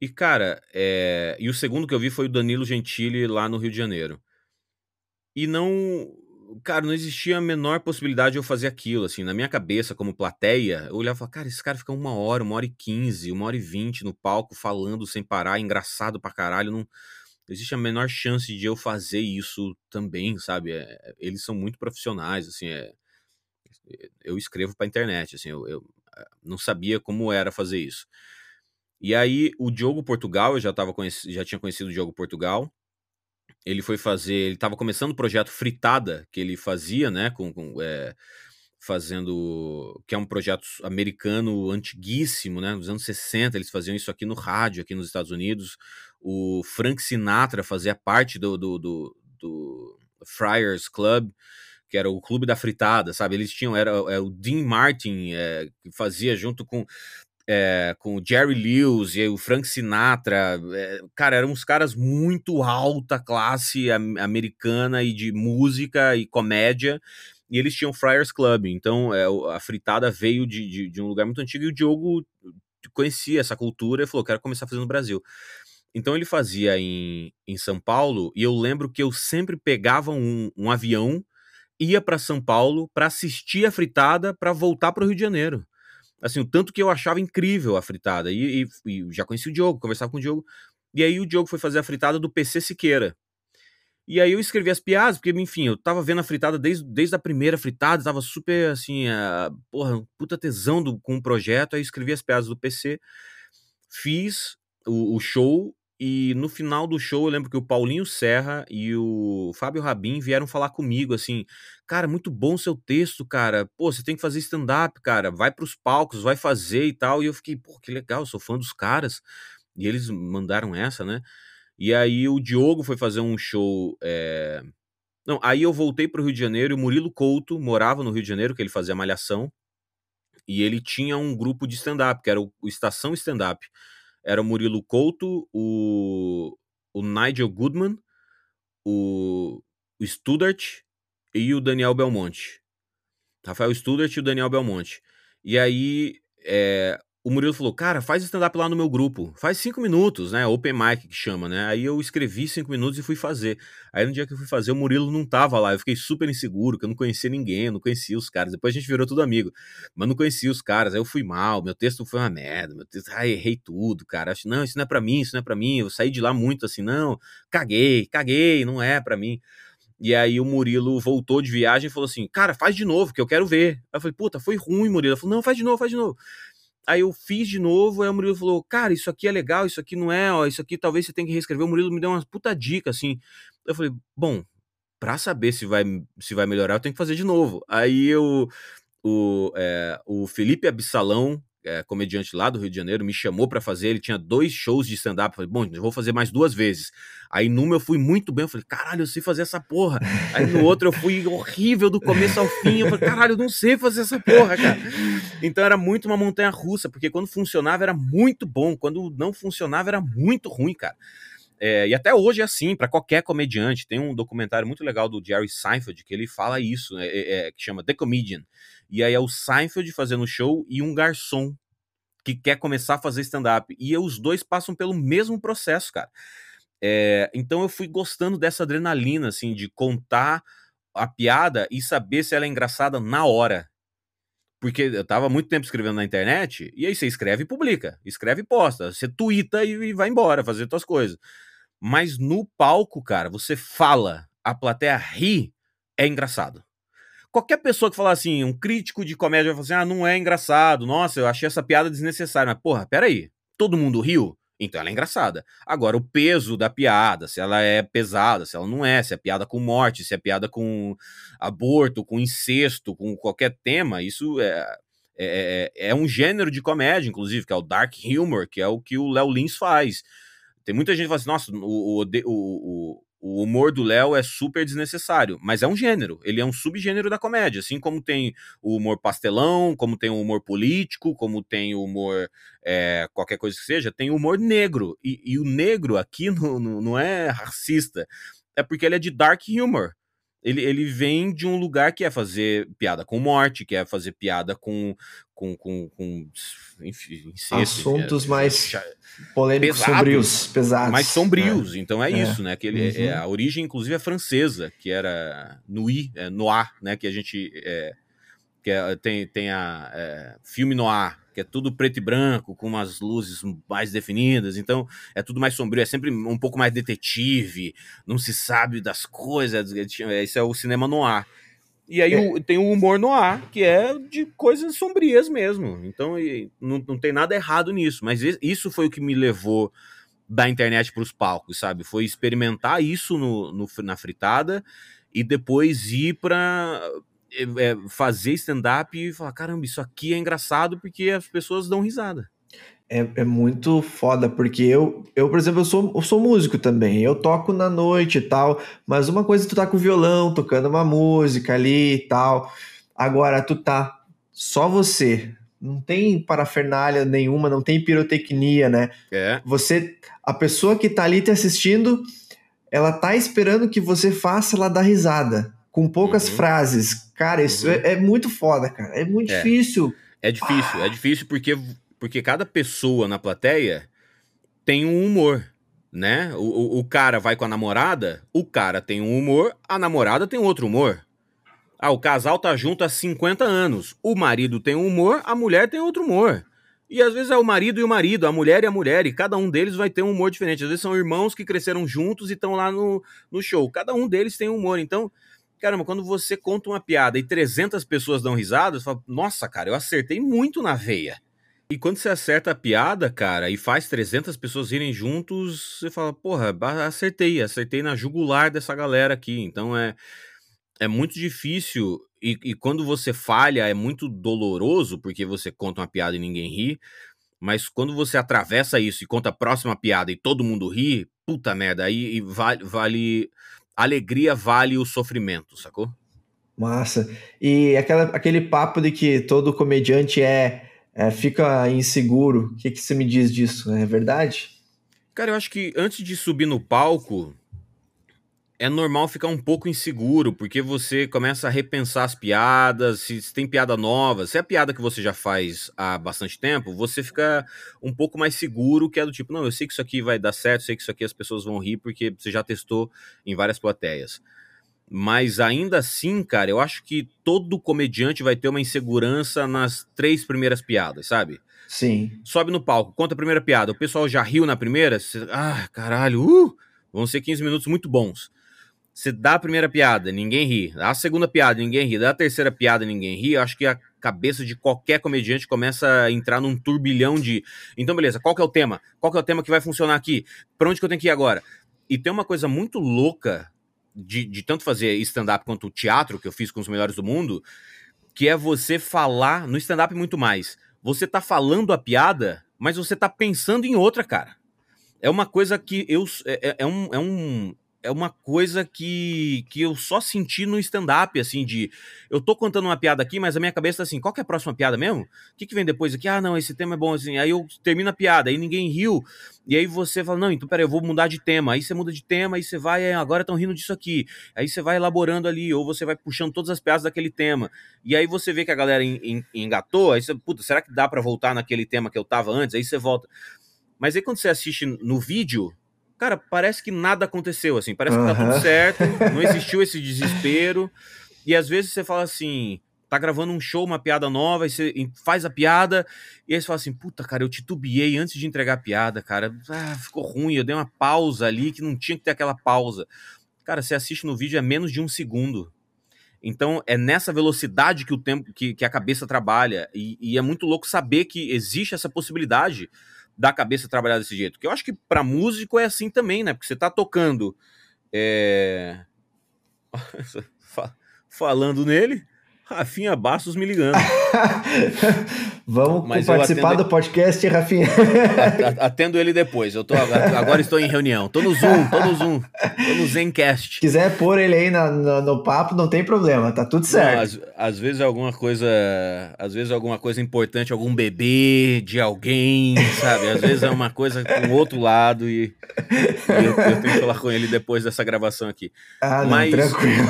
E, cara, é... e o segundo que eu vi foi o Danilo Gentili lá no Rio de Janeiro. E não. cara, não existia a menor possibilidade de eu fazer aquilo, assim, na minha cabeça, como plateia, eu olhava e falava, cara, esse cara fica uma hora, uma hora e quinze, uma hora e vinte no palco, falando sem parar, engraçado pra caralho, não existe a menor chance de eu fazer isso também, sabe? É, eles são muito profissionais, assim, é, eu escrevo pra internet, assim, eu, eu eh, não sabia como era fazer isso. E aí, o Diogo Portugal, eu já, tava já tinha conhecido o Diogo Portugal, ele foi fazer, ele estava começando o projeto Fritada, que ele fazia, né, com, com é, fazendo, que é um projeto americano antiguíssimo, né, nos anos 60, eles faziam isso aqui no rádio, aqui nos Estados Unidos, o Frank Sinatra fazia parte do, do, do, do Friars Club, que era o clube da fritada, sabe? Eles tinham, era, era o Dean Martin, é, que fazia junto com é, com o Jerry Lewis e o Frank Sinatra. É, cara, eram uns caras muito alta classe americana e de música e comédia. E eles tinham Friars Club. Então é, a fritada veio de, de, de, um lugar muito antigo e o Diogo conhecia essa cultura e falou: quero começar a fazer no Brasil. Então ele fazia em, em São Paulo e eu lembro que eu sempre pegava um, um avião, ia para São Paulo para assistir a fritada para voltar para o Rio de Janeiro assim, o tanto que eu achava incrível a fritada. E, e, e, já conheci o Diogo, conversava com o Diogo. E aí o Diogo foi fazer a fritada do PC Siqueira. E aí eu escrevi as piadas, porque, enfim, eu tava vendo a fritada desde, desde a primeira fritada, tava super, assim, a, porra, puta tesão do, com o projeto, aí escrevi as piadas do PC, fiz o, o show e no final do show, eu lembro que o Paulinho Serra e o Fábio Rabin vieram falar comigo assim: "Cara, muito bom seu texto, cara. Pô, você tem que fazer stand-up, cara. Vai para os palcos, vai fazer e tal". E eu fiquei: "Pô, que legal, sou fã dos caras". E eles mandaram essa, né? E aí o Diogo foi fazer um show. É... Não, aí eu voltei para o Rio de Janeiro e o Murilo Couto morava no Rio de Janeiro, que ele fazia malhação. E ele tinha um grupo de stand-up, que era o Estação Stand-up era o Murilo Couto, o, o Nigel Goodman, o, o Studart e o Daniel Belmonte. Rafael Studart e o Daniel Belmonte. E aí, é, o Murilo falou, cara, faz stand-up lá no meu grupo. Faz cinco minutos, né? Open mic que chama, né? Aí eu escrevi cinco minutos e fui fazer. Aí no dia que eu fui fazer, o Murilo não tava lá. Eu fiquei super inseguro, que eu não conhecia ninguém, não conhecia os caras. Depois a gente virou tudo amigo, mas não conhecia os caras. Aí eu fui mal, meu texto foi uma merda, meu texto, ai, errei tudo, cara. Acho, não, isso não é pra mim, isso não é pra mim. Eu saí de lá muito assim, não, caguei, caguei, não é pra mim. E aí o Murilo voltou de viagem e falou assim: Cara, faz de novo, que eu quero ver. Aí eu falei, puta, foi ruim, Murilo. Ele falou, não, faz de novo, faz de novo. Aí eu fiz de novo, aí o Murilo falou, cara, isso aqui é legal, isso aqui não é, ó, isso aqui talvez você tenha que reescrever. O Murilo me deu uma puta dica, assim. Eu falei, bom, pra saber se vai, se vai melhorar, eu tenho que fazer de novo. Aí eu, o, é, o Felipe Absalão, é, comediante lá do Rio de Janeiro, me chamou para fazer. Ele tinha dois shows de stand-up. Falei, bom, eu vou fazer mais duas vezes. Aí numa eu fui muito bem. Eu falei, caralho, eu sei fazer essa porra. Aí no outro eu fui horrível do começo ao fim. Eu falei, caralho, eu não sei fazer essa porra, cara. Então era muito uma montanha russa, porque quando funcionava era muito bom, quando não funcionava era muito ruim, cara. É, e até hoje é assim, para qualquer comediante. Tem um documentário muito legal do Jerry Seinfeld que ele fala isso, né, é, é, que chama The Comedian. E aí é o Seinfeld fazendo show e um garçom que quer começar a fazer stand-up. E os dois passam pelo mesmo processo, cara. É, então eu fui gostando dessa adrenalina, assim, de contar a piada e saber se ela é engraçada na hora. Porque eu tava muito tempo escrevendo na internet, e aí você escreve e publica, escreve e posta, você twitta e, e vai embora fazer suas coisas. Mas no palco, cara, você fala, a plateia ri, é engraçado. Qualquer pessoa que falar assim, um crítico de comédia vai falar assim, ah, não é engraçado, nossa, eu achei essa piada desnecessária. Mas, porra, peraí, todo mundo riu? Então ela é engraçada. Agora, o peso da piada, se ela é pesada, se ela não é, se é piada com morte, se é piada com aborto, com incesto, com qualquer tema, isso é, é, é, é um gênero de comédia, inclusive, que é o dark humor, que é o que o Léo Lins faz. Tem muita gente que fala assim, nossa, o, o, o, o humor do Léo é super desnecessário, mas é um gênero, ele é um subgênero da comédia, assim como tem o humor pastelão, como tem o humor político, como tem o humor é, qualquer coisa que seja, tem o humor negro, e, e o negro aqui no, no, não é racista, é porque ele é de dark humor, ele, ele vem de um lugar que é fazer piada com morte, que é fazer piada com. com, com, com enfim, Assuntos é, mais polêmicos, pesado, sombrios, pesados. Mais sombrios, é. então é, é, isso, né? Que ele, é, uhum. a origem, inclusive, é francesa, que era Nui, é, Noir, né? Que a gente. É, que é, tem, tem a é, filme noir, que é tudo preto e branco, com umas luzes mais definidas, então é tudo mais sombrio, é sempre um pouco mais detetive, não se sabe das coisas, esse é o cinema noir. E aí é. tem o humor noir, que é de coisas sombrias mesmo, então não, não tem nada errado nisso, mas isso foi o que me levou da internet para os palcos, sabe? Foi experimentar isso no, no na fritada e depois ir para é, fazer stand-up e falar: caramba, isso aqui é engraçado porque as pessoas dão risada. É, é, muito foda, porque eu, eu, por exemplo, eu sou, eu sou músico também. Eu toco na noite e tal, mas uma coisa é tu tá com o violão, tocando uma música ali e tal. Agora, tu tá só você. Não tem parafernália nenhuma, não tem pirotecnia, né? É. Você, a pessoa que tá ali te assistindo, ela tá esperando que você faça ela dar risada com poucas uhum. frases. Cara, isso uhum. é, é, muito foda, cara. É muito é. difícil. É difícil, ah. é difícil porque, porque cada pessoa na plateia tem um humor, né? O, o, o, cara vai com a namorada, o cara tem um humor, a namorada tem outro humor. Ah, o casal tá junto há 50 anos. O marido tem um humor, a mulher tem outro humor. E às vezes é o marido e o marido, a mulher e a mulher, e cada um deles vai ter um humor diferente. Às vezes são irmãos que cresceram juntos e estão lá no, no show. Cada um deles tem um humor. Então, Caramba, quando você conta uma piada e 300 pessoas dão risada, você fala, nossa, cara, eu acertei muito na veia. E quando você acerta a piada, cara, e faz 300 pessoas irem juntos, você fala, porra, acertei, acertei na jugular dessa galera aqui. Então é, é muito difícil. E, e quando você falha, é muito doloroso, porque você conta uma piada e ninguém ri. Mas quando você atravessa isso e conta a próxima piada e todo mundo ri, puta merda, aí vale, vale alegria vale o sofrimento, sacou? Massa. E aquela, aquele papo de que todo comediante é, é fica inseguro, o que, que você me diz disso? É verdade? Cara, eu acho que antes de subir no palco, é normal ficar um pouco inseguro, porque você começa a repensar as piadas, se tem piada nova, se é piada que você já faz há bastante tempo, você fica um pouco mais seguro, que é do tipo, não, eu sei que isso aqui vai dar certo, sei que isso aqui as pessoas vão rir, porque você já testou em várias plateias. Mas ainda assim, cara, eu acho que todo comediante vai ter uma insegurança nas três primeiras piadas, sabe? Sim. Sobe no palco, conta a primeira piada, o pessoal já riu na primeira, você, ah, caralho, uh, vão ser 15 minutos muito bons. Você dá a primeira piada, ninguém ri. Dá a segunda piada, ninguém ri. Dá a terceira piada, ninguém ri. Eu acho que a cabeça de qualquer comediante começa a entrar num turbilhão de. Então, beleza, qual que é o tema? Qual que é o tema que vai funcionar aqui? Pra onde que eu tenho que ir agora? E tem uma coisa muito louca de, de tanto fazer stand-up quanto teatro, que eu fiz com os melhores do mundo, que é você falar, no stand-up muito mais, você tá falando a piada, mas você tá pensando em outra, cara. É uma coisa que eu. É, é, é um, é um é uma coisa que, que eu só senti no stand-up, assim, de eu tô contando uma piada aqui, mas a minha cabeça tá assim, qual que é a próxima piada mesmo? O que, que vem depois aqui? Ah, não, esse tema é bom, assim, aí eu termino a piada, aí ninguém riu, e aí você fala, não, então peraí, eu vou mudar de tema, aí você muda de tema, aí você vai, agora estão rindo disso aqui, aí você vai elaborando ali, ou você vai puxando todas as piadas daquele tema, e aí você vê que a galera engatou, aí você, puta, será que dá para voltar naquele tema que eu tava antes? Aí você volta. Mas aí quando você assiste no vídeo, cara, parece que nada aconteceu, assim, parece que tá tudo certo, não existiu esse desespero. E às vezes você fala assim, tá gravando um show, uma piada nova, e você faz a piada, e aí você fala assim, puta, cara, eu titubeei antes de entregar a piada, cara, ah, ficou ruim, eu dei uma pausa ali que não tinha que ter aquela pausa. Cara, você assiste no vídeo é menos de um segundo. Então é nessa velocidade que o tempo, que, que a cabeça trabalha, e, e é muito louco saber que existe essa possibilidade da cabeça trabalhar desse jeito. Que eu acho que para músico é assim também, né? Porque você tá tocando. É... falando nele. Rafinha Bastos me ligando. Vamos Mas participar atendo... do podcast, Rafinha. Atendo ele depois. Eu tô agora estou em reunião. Tô no Zoom, tô no Zoom, tô no Zencast. Se quiser pôr ele aí no, no, no papo, não tem problema, tá tudo certo. Não, às, às, vezes alguma coisa, às vezes alguma coisa importante, algum bebê de alguém, sabe? Às vezes é uma coisa com outro lado e, e eu, eu, tenho que falar com ele depois dessa gravação aqui. Ah, não, mas, tranquilo.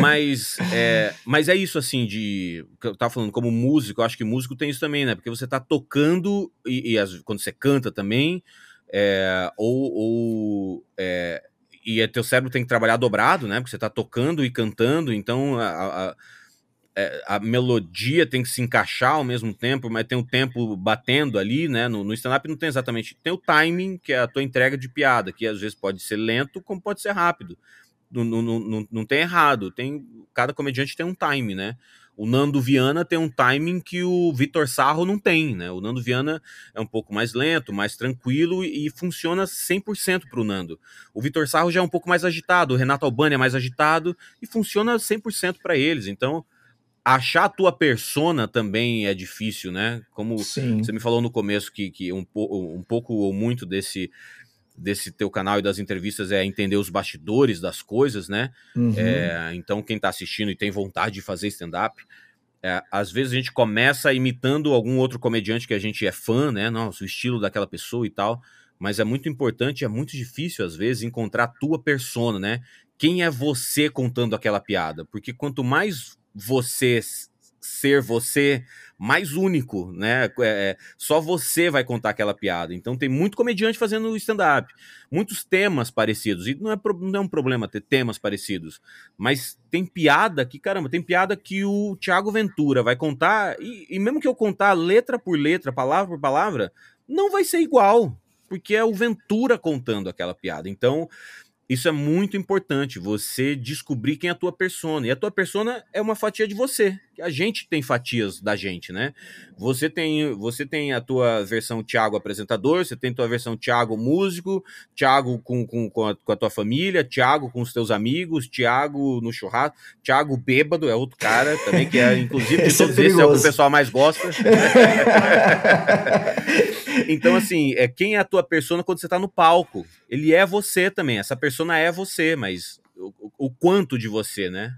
Mas é, mas é isso assim assim, de. Eu tava falando, como músico, eu acho que músico tem isso também, né? Porque você tá tocando, e, e as, quando você canta também, é, ou. ou é, e teu cérebro tem que trabalhar dobrado, né? Porque você tá tocando e cantando, então a, a, é, a melodia tem que se encaixar ao mesmo tempo, mas tem o tempo batendo ali, né? No, no stand-up não tem exatamente. Tem o timing, que é a tua entrega de piada, que às vezes pode ser lento, como pode ser rápido não, não, não, não tem errado, tem cada comediante tem um time, né? O Nando Viana tem um timing que o Vitor Sarro não tem, né? O Nando Viana é um pouco mais lento, mais tranquilo e, funciona 100% para o Nando. O Vitor Sarro já é um pouco mais agitado, o Renato Albani é mais agitado e funciona 100% para eles. Então, achar a tua persona também é difícil, né? Como Sim. você me falou no começo que, que um, um pouco ou muito desse desse teu canal e das entrevistas é entender os bastidores das coisas, né? Uhum. É, então, quem está assistindo e tem vontade de fazer stand-up, é, às vezes a gente começa imitando algum outro comediante que a gente é fã, né? Nossa, o estilo daquela pessoa e tal. Mas é muito importante, é muito difícil, às vezes, encontrar a tua persona, né? Quem é você contando aquela piada? Porque quanto mais você ser você mais único, né? É, é, só você vai contar aquela piada. Então tem muito comediante fazendo stand-up, muitos temas parecidos. E não é, não é um problema ter temas parecidos, mas tem piada que, caramba, tem piada que o Thiago Ventura vai contar, e, e mesmo que eu contar letra por letra, palavra por palavra, não vai ser igual, porque é o Ventura contando aquela piada. Então isso é muito importante, você descobrir quem é a tua persona. E a tua persona é uma fatia de você. A gente tem fatias da gente, né? Você tem, você tem a tua versão Thiago apresentador, você tem a tua versão Thiago músico, Thiago com, com, com, a, com a tua família, Thiago com os teus amigos, Thiago no churrasco, Thiago bêbado é outro cara também, que é, inclusive, de todos é esses é o que o pessoal mais gosta. Então, assim, é quem é a tua persona quando você tá no palco? Ele é você também. Essa persona é você, mas o, o quanto de você, né?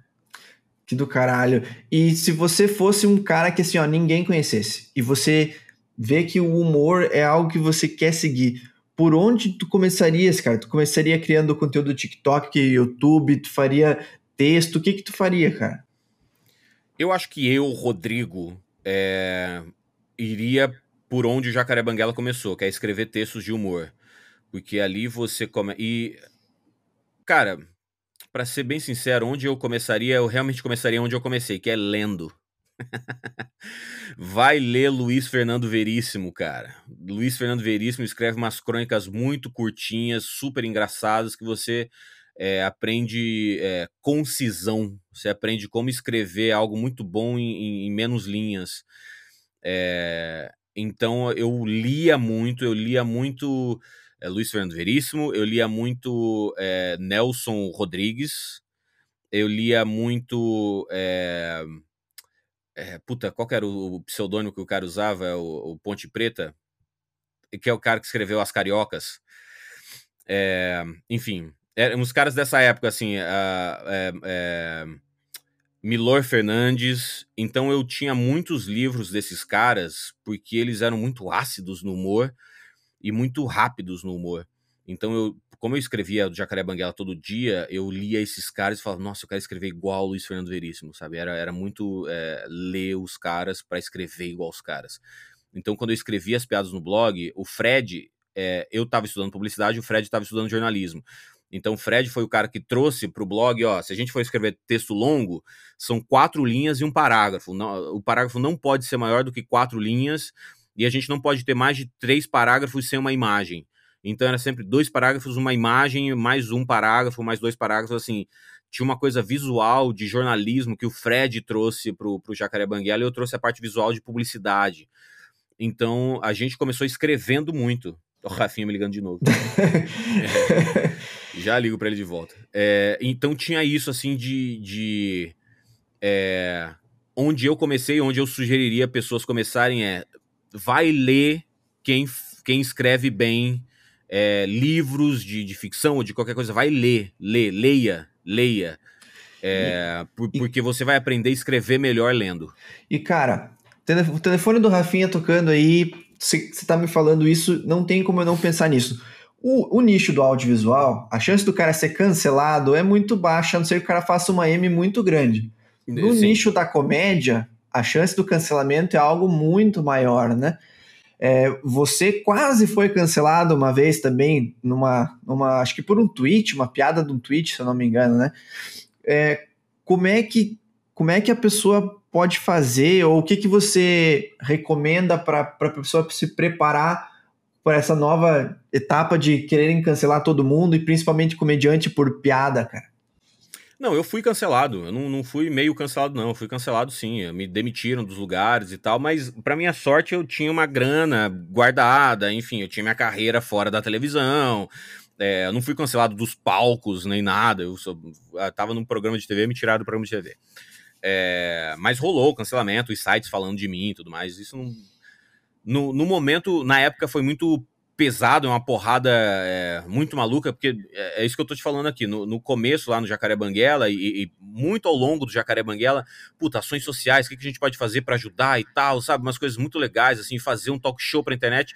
Que do caralho. E se você fosse um cara que assim, ó, ninguém conhecesse, e você vê que o humor é algo que você quer seguir, por onde tu começarias, cara? Tu começaria criando conteúdo do TikTok, YouTube, tu faria texto, o que que tu faria, cara? Eu acho que eu, Rodrigo, é, iria por onde o Jacaré Banguela começou, que é escrever textos de humor. Porque ali você come... E, cara, para ser bem sincero, onde eu começaria, eu realmente começaria onde eu comecei, que é lendo. Vai ler Luiz Fernando Veríssimo, cara. Luiz Fernando Veríssimo escreve umas crônicas muito curtinhas, super engraçadas, que você é, aprende é, concisão. Você aprende como escrever algo muito bom em, em menos linhas. É, então eu lia muito, eu lia muito é, Luiz Fernando Veríssimo, eu lia muito é, Nelson Rodrigues, eu lia muito. É, puta, qual era o, pseudônimo que o cara usava? É o, o, Ponte Preta, que é o cara que escreveu As Cariocas. enfim, eram os caras dessa época, assim. Uh, Milor Fernandes. Então eu tinha muitos livros desses caras, porque eles eram muito ácidos no humor e muito rápidos no humor. Então eu, como eu escrevia do Jacaré Banguela todo dia, eu lia esses caras e falava, nossa, eu quero escrever igual o Luiz Fernando Veríssimo, sabe? Era, era muito é, ler os caras para escrever igual os caras. Então quando eu escrevia as piadas no blog, o Fred, é, eu estava estudando publicidade, o Fred estava estudando jornalismo. Então, Fred foi o cara que trouxe para o blog, ó, se a gente for escrever texto longo, são quatro linhas e um parágrafo. Não, o parágrafo não pode ser maior do que quatro linhas e a gente não pode ter mais de três parágrafos sem uma imagem. Então, era sempre dois parágrafos, uma imagem, mais um parágrafo, mais dois parágrafos, assim. Tinha uma coisa visual de jornalismo que o Fred trouxe para o Jacaré Banguela e eu trouxe a parte visual de publicidade. Então, a gente começou escrevendo muito. O Rafinha me ligando de novo. é. Já ligo para ele de volta. É, então tinha isso assim de, de é, onde eu comecei, onde eu sugeriria pessoas começarem é vai ler quem, quem escreve bem é, livros de, de ficção ou de qualquer coisa, vai ler, lê, leia, leia. É, por, e, porque você vai aprender a escrever melhor lendo. E, cara, o telefone do Rafinha tocando aí, você tá me falando isso, não tem como eu não pensar nisso. O, o, nicho do audiovisual, a chance do cara ser cancelado é muito baixa, a não ser que o cara faça uma M muito grande. No Sim. nicho da comédia, a chance do cancelamento é algo muito maior, né? É, você quase foi cancelado uma vez também, numa, numa, acho que por um tweet, uma piada de um tweet, se eu não me engano, né? É, como é que como é que a pessoa pode fazer ou o que, que você recomenda para a pessoa se preparar para essa nova etapa de quererem cancelar todo mundo e principalmente comediante por piada, cara? Não, eu fui cancelado. Eu não, não fui meio cancelado, não. Eu fui cancelado sim. Me demitiram dos lugares e tal, mas para minha sorte eu tinha uma grana guardada, enfim, eu tinha minha carreira fora da televisão. É, eu não fui cancelado dos palcos nem nada. Eu, sou, eu tava num programa de TV, me tiraram do programa de TV. É, mas rolou o cancelamento, os sites falando de mim e tudo mais. Isso não. No, no momento, na época, foi muito pesado, é uma porrada é, muito maluca, porque é, é, isso que eu tô te falando aqui. No, no começo, lá no Jacaré Banguela, e, e, muito ao longo do Jacaré Banguela, puta, ações sociais, o que, que a gente pode fazer para ajudar e tal, sabe? Umas coisas muito legais, assim, fazer um talk show pra internet.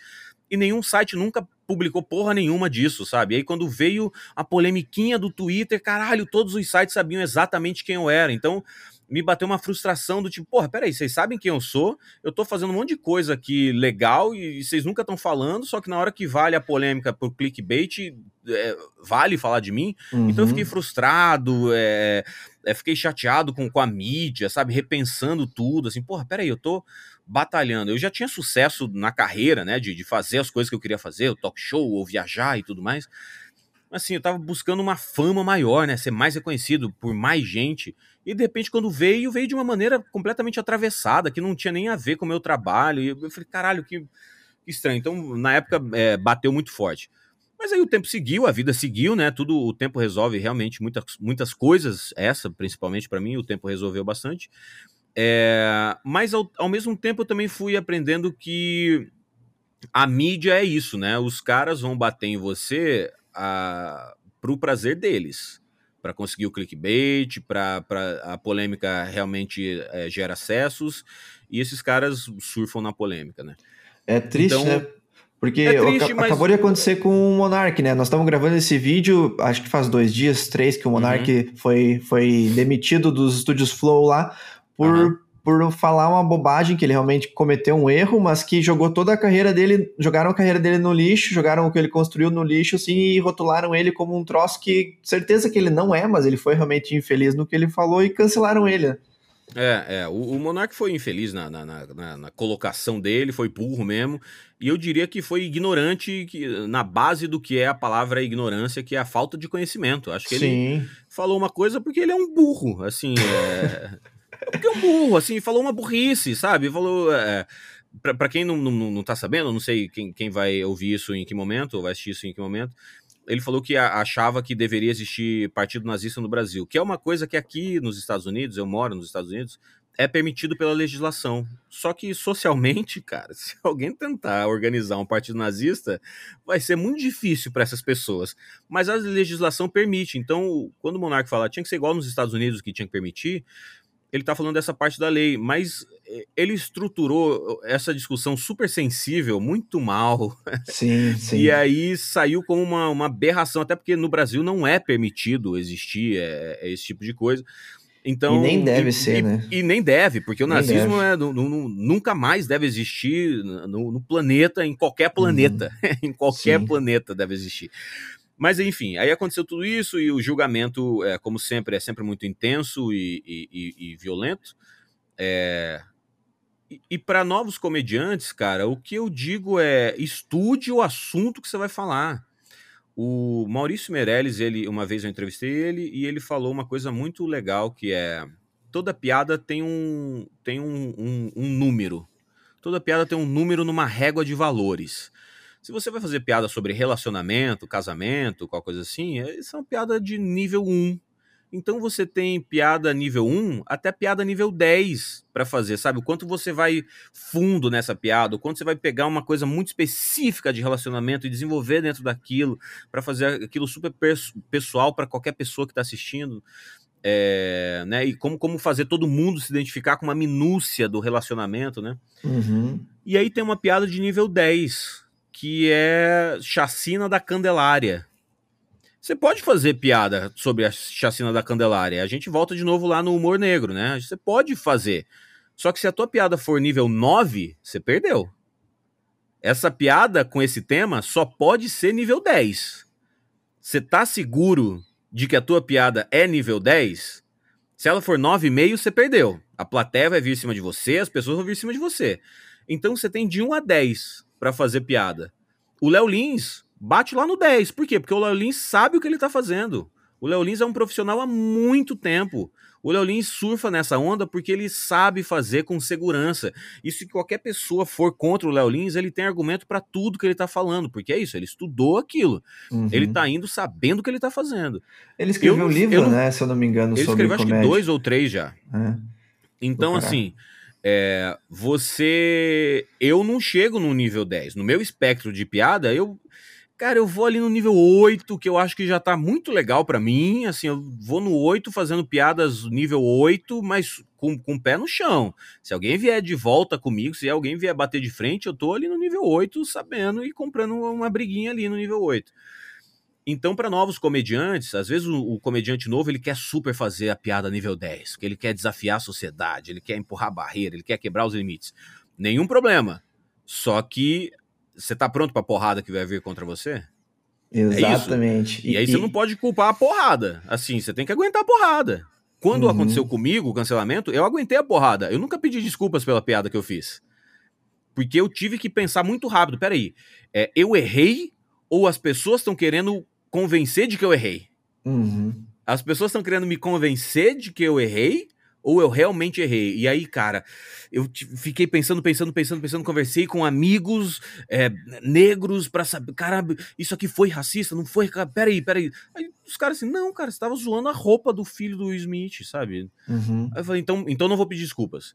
E nenhum site nunca publicou porra nenhuma disso, sabe? E aí, quando veio a polemiquinha do Twitter, caralho, todos os sites sabiam exatamente quem eu era. Então, me bateu uma frustração do tipo, porra, peraí, vocês sabem quem eu sou, eu tô fazendo um monte de coisa aqui legal e vocês nunca estão falando, só que na hora que vale a polêmica por clickbait, é, vale falar de mim. Uhum. Então eu fiquei uhum. frustrado, é, é, fiquei chateado com, com a mídia, sabe, repensando tudo, assim, porra, peraí, eu tô batalhando. Eu já tinha sucesso na carreira, né, de, de fazer as coisas que eu queria fazer, o talk show, ou viajar e tudo mais. Assim, eu tava buscando uma fama maior, né, ser mais reconhecido por mais gente. E de repente, quando veio, veio de uma maneira completamente atravessada, que não tinha nem a ver com o meu trabalho. E eu falei, caralho, que, que estranho. Então, na época, é, bateu muito forte. Mas aí o tempo seguiu, a vida seguiu, né? Tudo o tempo resolve realmente muitas, muitas coisas, essa principalmente para mim, o tempo resolveu bastante. É, mas ao, ao mesmo tempo eu também fui aprendendo que a mídia é isso, né? Os caras vão bater em você a, pro prazer deles para conseguir o clickbait, para a polêmica realmente é, gera acessos, e esses caras surfam na polêmica, né? É triste, então, né? Porque é triste, mas... acabou de acontecer com o Monark, né? Nós estamos gravando esse vídeo, acho que faz dois dias, três, que o Monark uhum. foi, foi demitido dos estúdios Flow lá por, uhum por falar uma bobagem que ele realmente cometeu um erro, mas que jogou toda a carreira dele, jogaram a carreira dele no lixo, jogaram o que ele construiu no lixo, assim, e rotularam ele como um troço que certeza que ele não é, mas ele foi realmente infeliz no que ele falou e cancelaram ele. Né? É, é, o, o Monark foi infeliz na, na, na, na, colocação dele, foi burro mesmo, e eu diria que foi ignorante que, na base do que é a palavra ignorância, que é a falta de conhecimento. Acho que Sim. ele falou uma coisa porque ele é um burro, assim, é... Porque é um burro, assim, falou uma burrice, sabe? Falou. É, para quem não, não, não tá sabendo, não sei quem, quem vai ouvir isso em que momento, ou vai assistir isso em que momento, ele falou que achava que deveria existir partido nazista no Brasil, que é uma coisa que aqui nos Estados Unidos, eu moro nos Estados Unidos, é permitido pela legislação. Só que socialmente, cara, se alguém tentar organizar um partido nazista, vai ser muito difícil para essas pessoas. Mas a legislação permite. Então, quando o monarca fala tinha que ser igual nos Estados Unidos que tinha que permitir, ele está falando dessa parte da lei, mas eh, ele estruturou essa discussão super sensível muito mal. Sim, sim. e aí saiu como uma, uma aberração, até porque no Brasil não é permitido existir é, é esse tipo de coisa. Então, e nem deve e, ser, e, né? E nem deve, porque o nem nazismo é, nunca mais deve existir no, no planeta, em qualquer planeta. Uhum. em qualquer Sim. planeta deve existir. Mas enfim, aí aconteceu tudo isso e o julgamento, é, como sempre, é sempre muito intenso e, e, e violento. É... E, e para novos comediantes, cara, o que eu digo é estude o assunto que você vai falar. O Maurício Meirelles, ele, uma vez eu entrevistei ele e ele falou uma coisa muito legal que é toda piada tem um, tem um, um, um número. Toda piada tem um número numa régua de valores. Se você vai fazer piada sobre relacionamento, casamento, qualquer coisa assim, é, isso é uma piada de nível 1. Então você tem piada nível 1 até piada nível 10 para fazer, sabe? O quanto você vai fundo nessa piada, o quanto você vai pegar uma coisa muito específica de relacionamento e desenvolver dentro daquilo para fazer aquilo super pessoal para qualquer pessoa que está assistindo. É, né, e como, como fazer todo mundo se identificar com uma minúcia do relacionamento, né? Uhum. E aí tem uma piada de nível 10, que é Chacina da Candelária. Você pode fazer piada sobre a chacina da Candelária. A gente volta de novo lá no humor negro, né? Você pode fazer. Só que se a tua piada for nível 9, você perdeu. Essa piada com esse tema só pode ser nível 10. Você tá seguro de que a tua piada é nível 10? Se ela for 9,5, você perdeu. A plateia vai vir em cima de você, as pessoas vão vir em cima de você. Então você tem de 1 a 10 para fazer piada. O Léo Lins bate lá no 10. Por quê? Porque o Léo Lins sabe o que ele tá fazendo. O Léo Lins é um profissional há muito tempo. O Léo Lins surfa nessa onda porque ele sabe fazer com segurança. E se qualquer pessoa for contra o Léo Lins, ele tem argumento para tudo que ele tá falando, porque é isso, ele estudou aquilo. Uhum. Ele tá indo sabendo o que ele tá fazendo. Ele escreveu eu, um livro, eu, né, se eu não me engano, ele sobre escreveu acho que dois ou três já. É. Então, assim, é, você. Eu não chego no nível 10. No meu espectro de piada, eu Cara, eu vou ali no nível 8, que eu acho que já tá muito legal para mim. Assim, eu vou no 8 fazendo piadas nível 8, mas com, com o pé no chão. Se alguém vier de volta comigo, se alguém vier bater de frente, eu tô ali no nível 8, sabendo e comprando uma briguinha ali no nível 8. Então, para novos comediantes, às vezes o, o, comediante novo ele quer super fazer a piada nível 10, que ele quer desafiar a sociedade, ele quer empurrar a barreira, ele quer quebrar os limites. Nenhum problema. Só que você tá pronto pra porrada que vai vir contra você? Exatamente. É e, e, aí você não pode culpar a porrada. Assim, você tem que aguentar a porrada. Quando uhum. aconteceu comigo o cancelamento, eu aguentei a porrada. Eu nunca pedi desculpas pela piada que eu fiz. Porque eu tive que pensar muito rápido. Peraí, é, eu errei ou as pessoas estão querendo convencer de que eu errei? Uhum. As pessoas estão querendo me convencer de que eu errei ou eu realmente errei? E aí, cara, eu fiquei pensando, pensando, pensando, pensando, conversei com amigos é, negros para saber, cara, isso aqui foi racista? Não foi? Cara, peraí, peraí. Aí os caras assim, não, cara, você tava zoando a roupa do filho do Smith, sabe? Uhum. Aí eu falei, então, então não vou pedir desculpas.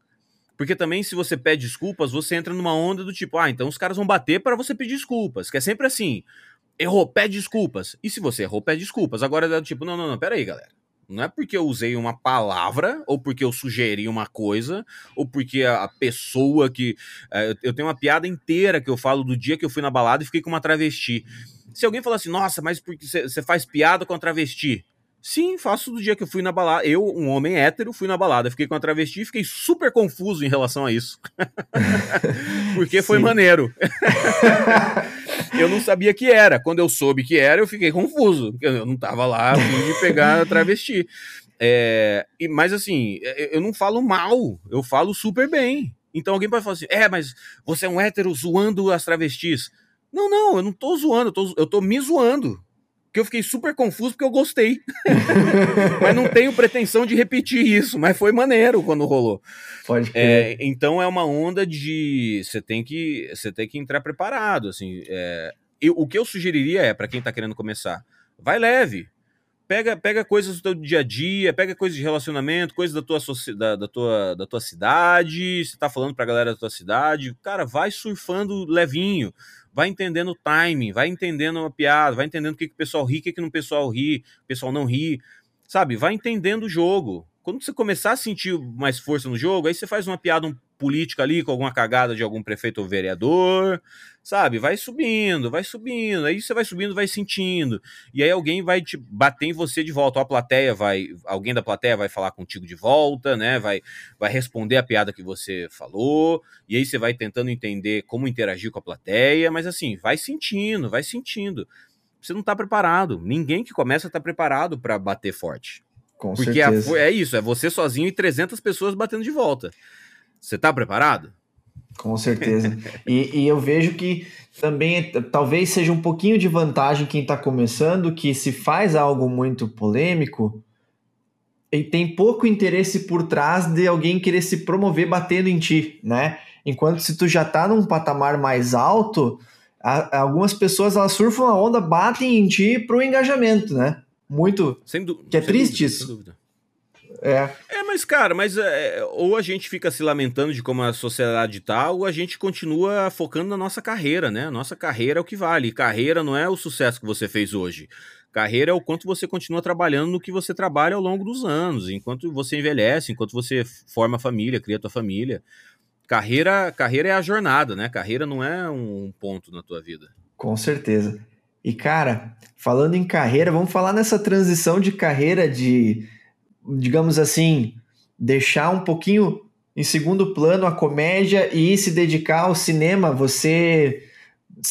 Porque também, se você pede desculpas, você entra numa onda do tipo, ah, então os caras vão bater para você pedir desculpas. Que é sempre assim. Errou, pede desculpas. E se você errou, pede desculpas. Agora é tipo, não, não, não, peraí, galera. Não é porque eu usei uma palavra, ou porque eu sugeri uma coisa, ou porque a, pessoa que. É, eu tenho uma piada inteira que eu falo do dia que eu fui na balada e fiquei com uma travesti. Se alguém falar assim, nossa, mas porque você faz piada com a travesti? Sim, faço do dia que eu fui na balada. Eu, um homem hétero, fui na balada, fiquei com a travesti e fiquei super confuso em relação a isso. Porque foi maneiro. eu não sabia que era. Quando eu soube que era, eu fiquei confuso. Eu não tava lá de pegar travesti. É, e, mas assim, é, eu não falo mal, eu falo super bem. Então alguém pode falar assim: é, mas você é um hétero zoando as travestis. Não, não, eu não tô zoando, eu tô, eu tô me zoando que eu fiquei super confuso porque eu gostei. mas não tenho pretensão de repetir isso, mas foi maneiro quando rolou. Pode é, então é uma onda de você tem que você tem que entrar preparado, assim. É, eu, o que eu sugeriria é para quem tá querendo começar, vai leve. Pega, pega coisas do teu dia a dia, pega coisas de relacionamento, coisas da tua, da, da, tua, da tua cidade, você tá falando pra galera da tua cidade, cara, vai surfando levinho vai entendendo o timing, vai entendendo a piada, vai entendendo o que, que o pessoal ri, o que, que o pessoal ri, o pessoal não ri, sabe? Vai entendendo o jogo. Quando você começar a sentir mais força no jogo, aí você faz uma piada política ali com alguma cagada de algum prefeito ou vereador, sabe? Vai subindo, vai subindo, aí você vai subindo, vai sentindo, e aí alguém vai te bater em você de volta, ou a plateia vai, alguém da plateia vai falar contigo de volta, né? Vai, vai responder a piada que você falou, e aí você vai tentando entender como interagir com a plateia, mas assim, vai sentindo, vai sentindo. Você não tá preparado. Ninguém que começa tá preparado para bater forte. Com Porque certeza. é isso, é você sozinho e 300 pessoas batendo de volta. Você está preparado? Com certeza. e, e, eu vejo que também talvez seja um pouquinho de vantagem quem está começando, que se faz algo muito polêmico, e tem pouco interesse por trás de alguém querer se promover batendo em ti, né? Enquanto se tu já tá num patamar mais alto, a, algumas pessoas elas surfam a onda, batem em ti pro engajamento, né? muito. Sem que é triste dúvida, isso. Sem dúvida. É. É, mas, cara, mas é, ou a gente fica se lamentando de como a sociedade tá, ou a gente continua focando na nossa carreira, né? Nossa carreira é o que vale. Carreira não é o sucesso que você fez hoje. Carreira é o quanto você continua trabalhando no que você trabalha ao longo dos anos, enquanto você envelhece, enquanto você forma família, cria tua família. Carreira, carreira é a jornada, né? Carreira não é um ponto na tua vida. Com certeza. E cara, falando em carreira, vamos falar nessa transição de carreira de digamos assim, deixar um pouquinho em segundo plano a comédia e se dedicar ao cinema, você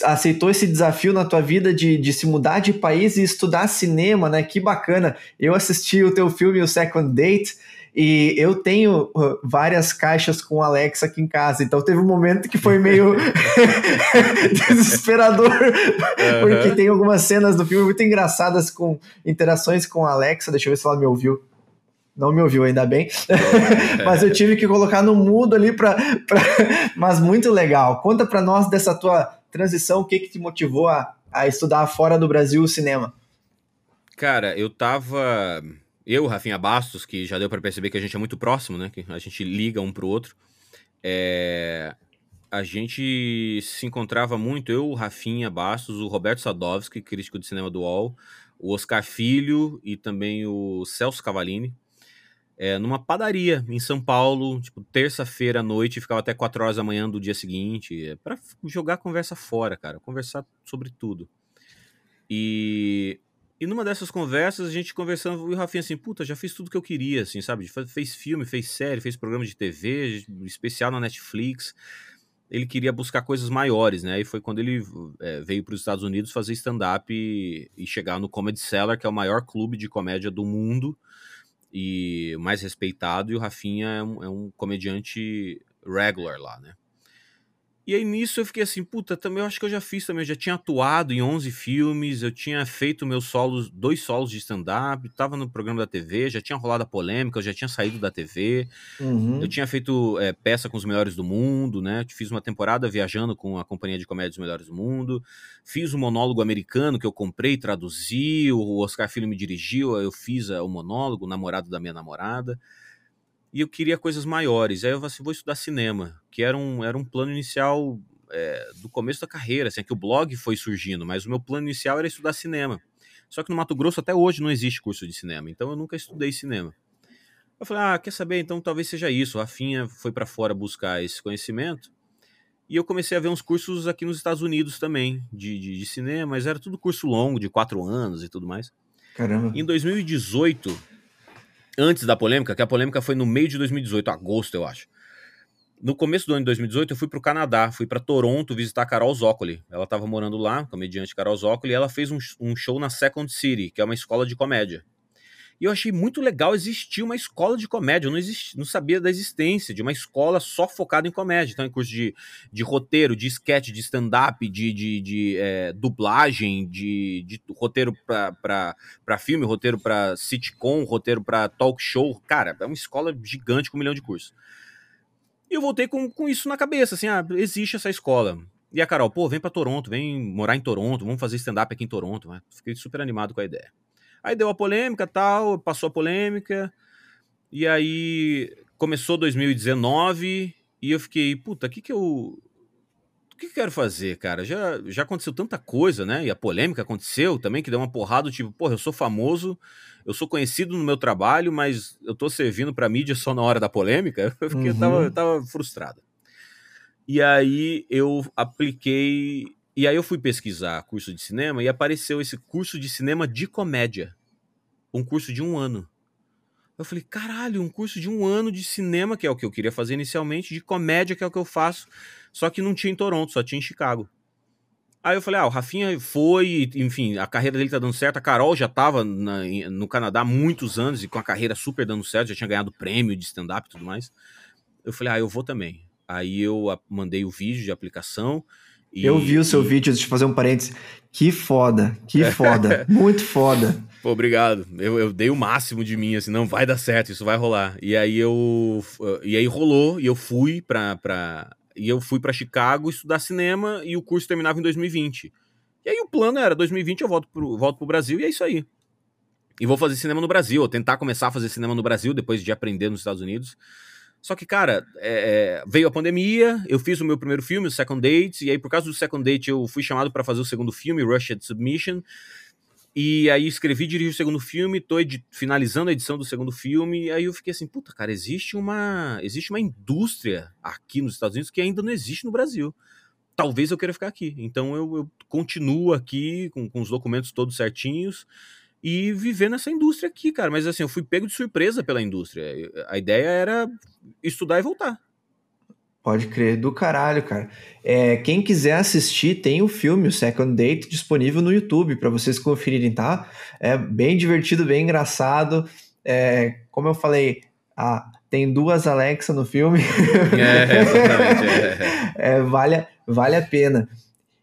aceitou esse desafio na tua vida de, de se mudar de país e estudar cinema, né? Que bacana. Eu assisti o teu filme, o Second Date, e eu tenho uh, várias caixas com Alexa aqui em casa, então teve um momento que foi meio desesperador, uhum. porque tem algumas cenas do filme muito engraçadas com interações com a Alexa. Deixa eu ver se ela me ouviu. Não me ouviu, ainda bem. Mas eu tive que colocar no mudo ali para. Mas muito legal. Conta para nós dessa tua transição, o que, que te motivou a, a estudar fora do Brasil o cinema? Cara, eu tava. Eu, Rafinha Bastos, que já deu para perceber que a gente é muito próximo, né? Que a gente liga um pro outro. É... A gente se encontrava muito, eu, Rafinha Bastos, o Roberto Sadovski, crítico de cinema do UOL, o Oscar Filho e também o Celso Cavalini é, numa padaria em São Paulo, tipo, terça-feira à noite, ficava até 4 horas da manhã do dia seguinte, é, para jogar conversa fora, cara, conversar sobre tudo. E, e numa dessas conversas, a gente conversando, e o Rafinha assim, puta, já fiz tudo que eu queria, assim, sabe? Fez filme, fez série, fez programa de TV, especial na Netflix. Ele queria buscar coisas maiores, né? E foi quando ele é, veio para os Estados Unidos fazer stand-up e, e chegar no Comedy Cellar, que é o maior clube de comédia do mundo e mais respeitado, e o Rafinha é um, é um comediante regular lá, né? E aí nisso eu fiquei assim, puta, também eu acho que eu já fiz também, eu já tinha atuado em 11 filmes, eu tinha feito meus solos, dois solos de stand-up, tava no programa da TV, já tinha rolado a polêmica, eu já tinha saído da TV, uhum. eu tinha feito é, peça com os melhores do mundo, né? Fiz uma temporada viajando com a companhia de comédia dos melhores do mundo, fiz um monólogo americano que eu comprei, traduzi, o Oscar Filho me dirigiu, eu fiz o monólogo, o namorado da minha namorada e eu queria coisas maiores. Aí eu falei assim, vou estudar cinema, que era um, era um plano inicial é, do começo da carreira, assim, é que o blog foi surgindo, mas o meu plano inicial era estudar cinema. Só que no Mato Grosso até hoje não existe curso de cinema, então eu nunca estudei cinema. Eu falei, ah, quer saber? Então talvez seja isso. A Rafinha foi para fora buscar esse conhecimento. E eu comecei a ver uns cursos aqui nos Estados Unidos também, de, de, de cinema, mas era tudo curso longo, de quatro anos e tudo mais. Caramba. Em 2018, antes da polêmica, que a polêmica foi no meio de 2018, agosto, eu acho. No começo do ano de 2018, eu fui para o Canadá, fui para Toronto visitar a Carol Zócoli. Ela estava morando lá, comediante Carol Zócoli, e ela fez um, um show na Second City, que é uma escola de comédia. E eu achei muito legal existir uma escola de comédia. Eu não, não sabia da existência de uma escola só focada em comédia. Então, em curso de, de roteiro, de sketch, de stand-up, de, de, de é, dublagem, de, de roteiro para filme, roteiro para sitcom, roteiro para talk show. Cara, é uma escola gigante com um milhão de cursos. E eu voltei com, com isso na cabeça, assim, ah, existe essa escola. E a Carol, pô, vem para Toronto, vem morar em Toronto, vamos fazer stand-up aqui em Toronto. Fiquei super animado com a ideia. Aí deu a polêmica tal, passou a polêmica, e aí começou 2019 e eu fiquei, puta, o que que eu. O que, que eu quero fazer, cara? Já, já aconteceu tanta coisa, né? E a polêmica aconteceu também, que deu uma porrada, tipo, porra, eu sou famoso, eu sou conhecido no meu trabalho, mas eu tô servindo pra mídia só na hora da polêmica. Eu, fiquei, uhum. eu, tava, eu tava frustrado. E aí eu apliquei e aí eu fui pesquisar curso de cinema e apareceu esse curso de cinema de comédia. Um curso de um ano. Eu falei, caralho, um curso de um ano de cinema, que é o que eu queria fazer inicialmente, de comédia, que é o que eu faço, só que não tinha em Toronto, só tinha em Chicago. Aí eu falei, ah, o Rafinha foi, enfim, a carreira dele tá dando certo. A Carol já tava na, no Canadá há muitos anos e com a carreira super dando certo, já tinha ganhado prêmio de stand-up e tudo mais. Eu falei, ah, eu vou também. Aí eu mandei o vídeo de aplicação e, eu vi o seu e... vídeo, deixa eu fazer um parênteses. Que foda, que foda, muito foda. Pô, obrigado. Eu, eu dei o máximo de mim, assim, não vai dar certo, isso vai rolar. E aí eu. E aí rolou, e eu fui pra. pra e eu fui para Chicago estudar cinema e o curso terminava em 2020. E aí o plano era: 2020 eu volto pro, volto pro Brasil e é isso aí. E vou fazer cinema no Brasil, ou tentar começar a fazer cinema no Brasil depois de aprender nos Estados Unidos. Só que, cara, é, veio a pandemia, eu fiz o meu primeiro filme, o Second Date, e aí por causa do Second Date eu fui chamado para fazer o segundo filme, Rushed Submission. E aí escrevi, dirigi o segundo filme, tô finalizando a edição do segundo filme, e aí eu fiquei assim, puta, cara, existe uma, existe uma indústria aqui nos Estados Unidos que ainda não existe no Brasil. Talvez eu queira ficar aqui. Então eu, eu continuo aqui com, com os documentos todos certinhos e viver nessa indústria aqui, cara. Mas assim, eu fui pego de surpresa pela indústria. A ideia era estudar e voltar. Pode crer, do caralho, cara. É, quem quiser assistir, tem o filme, o Second Date, disponível no YouTube para vocês conferirem, tá? É bem divertido, bem engraçado. É, como eu falei, ah, tem duas Alexa no filme. É, exatamente. É. é, vale, vale a pena.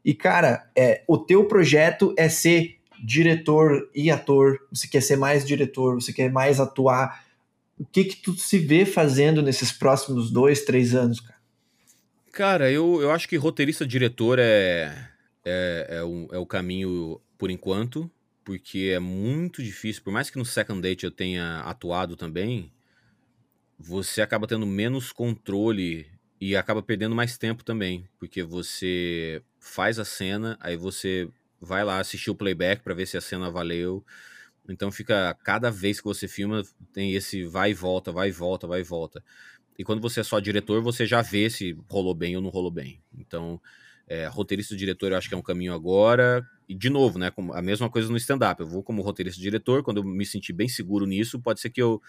E, cara, é, o teu projeto é ser diretor e ator. Você quer ser mais diretor, você quer mais atuar. O que que tu se vê fazendo nesses próximos dois, três anos, cara? Cara, eu, eu acho que roteirista-diretor é, é, é, o, é o caminho por enquanto, porque é muito difícil. Por mais que no Second Date eu tenha atuado também, você acaba tendo menos controle e acaba perdendo mais tempo também, porque você faz a cena, aí você vai lá assistir o playback para ver se a cena valeu. Então fica cada vez que você filma tem esse vai e volta, vai e volta, vai e volta. E quando você é só diretor, você já vê se rolou bem ou não rolou bem. Então, é, roteirista e diretor eu acho que é um caminho agora. E, de novo, né, a mesma coisa no stand-up. Eu vou como roteirista e diretor, quando eu me sentir bem seguro nisso, pode ser que eu,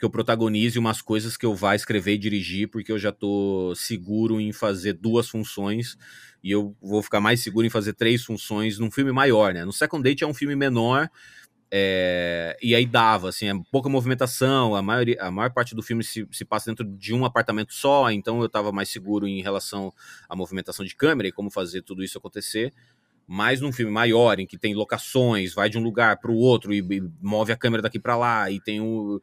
que eu protagonize umas coisas que eu vá escrever e dirigir, porque eu já tô seguro em fazer duas funções e eu vou ficar mais seguro em fazer três funções num filme maior, né? No Second Date é um filme menor, é, e aí dava, assim, é pouca movimentação, a, maioria, a maior parte do filme se, se passa dentro de um apartamento só, então eu estava mais seguro em relação à movimentação de câmera e como fazer tudo isso acontecer. Mas num filme maior, em que tem locações, vai de um lugar para o outro e, e, move a câmera daqui para lá, e tem o,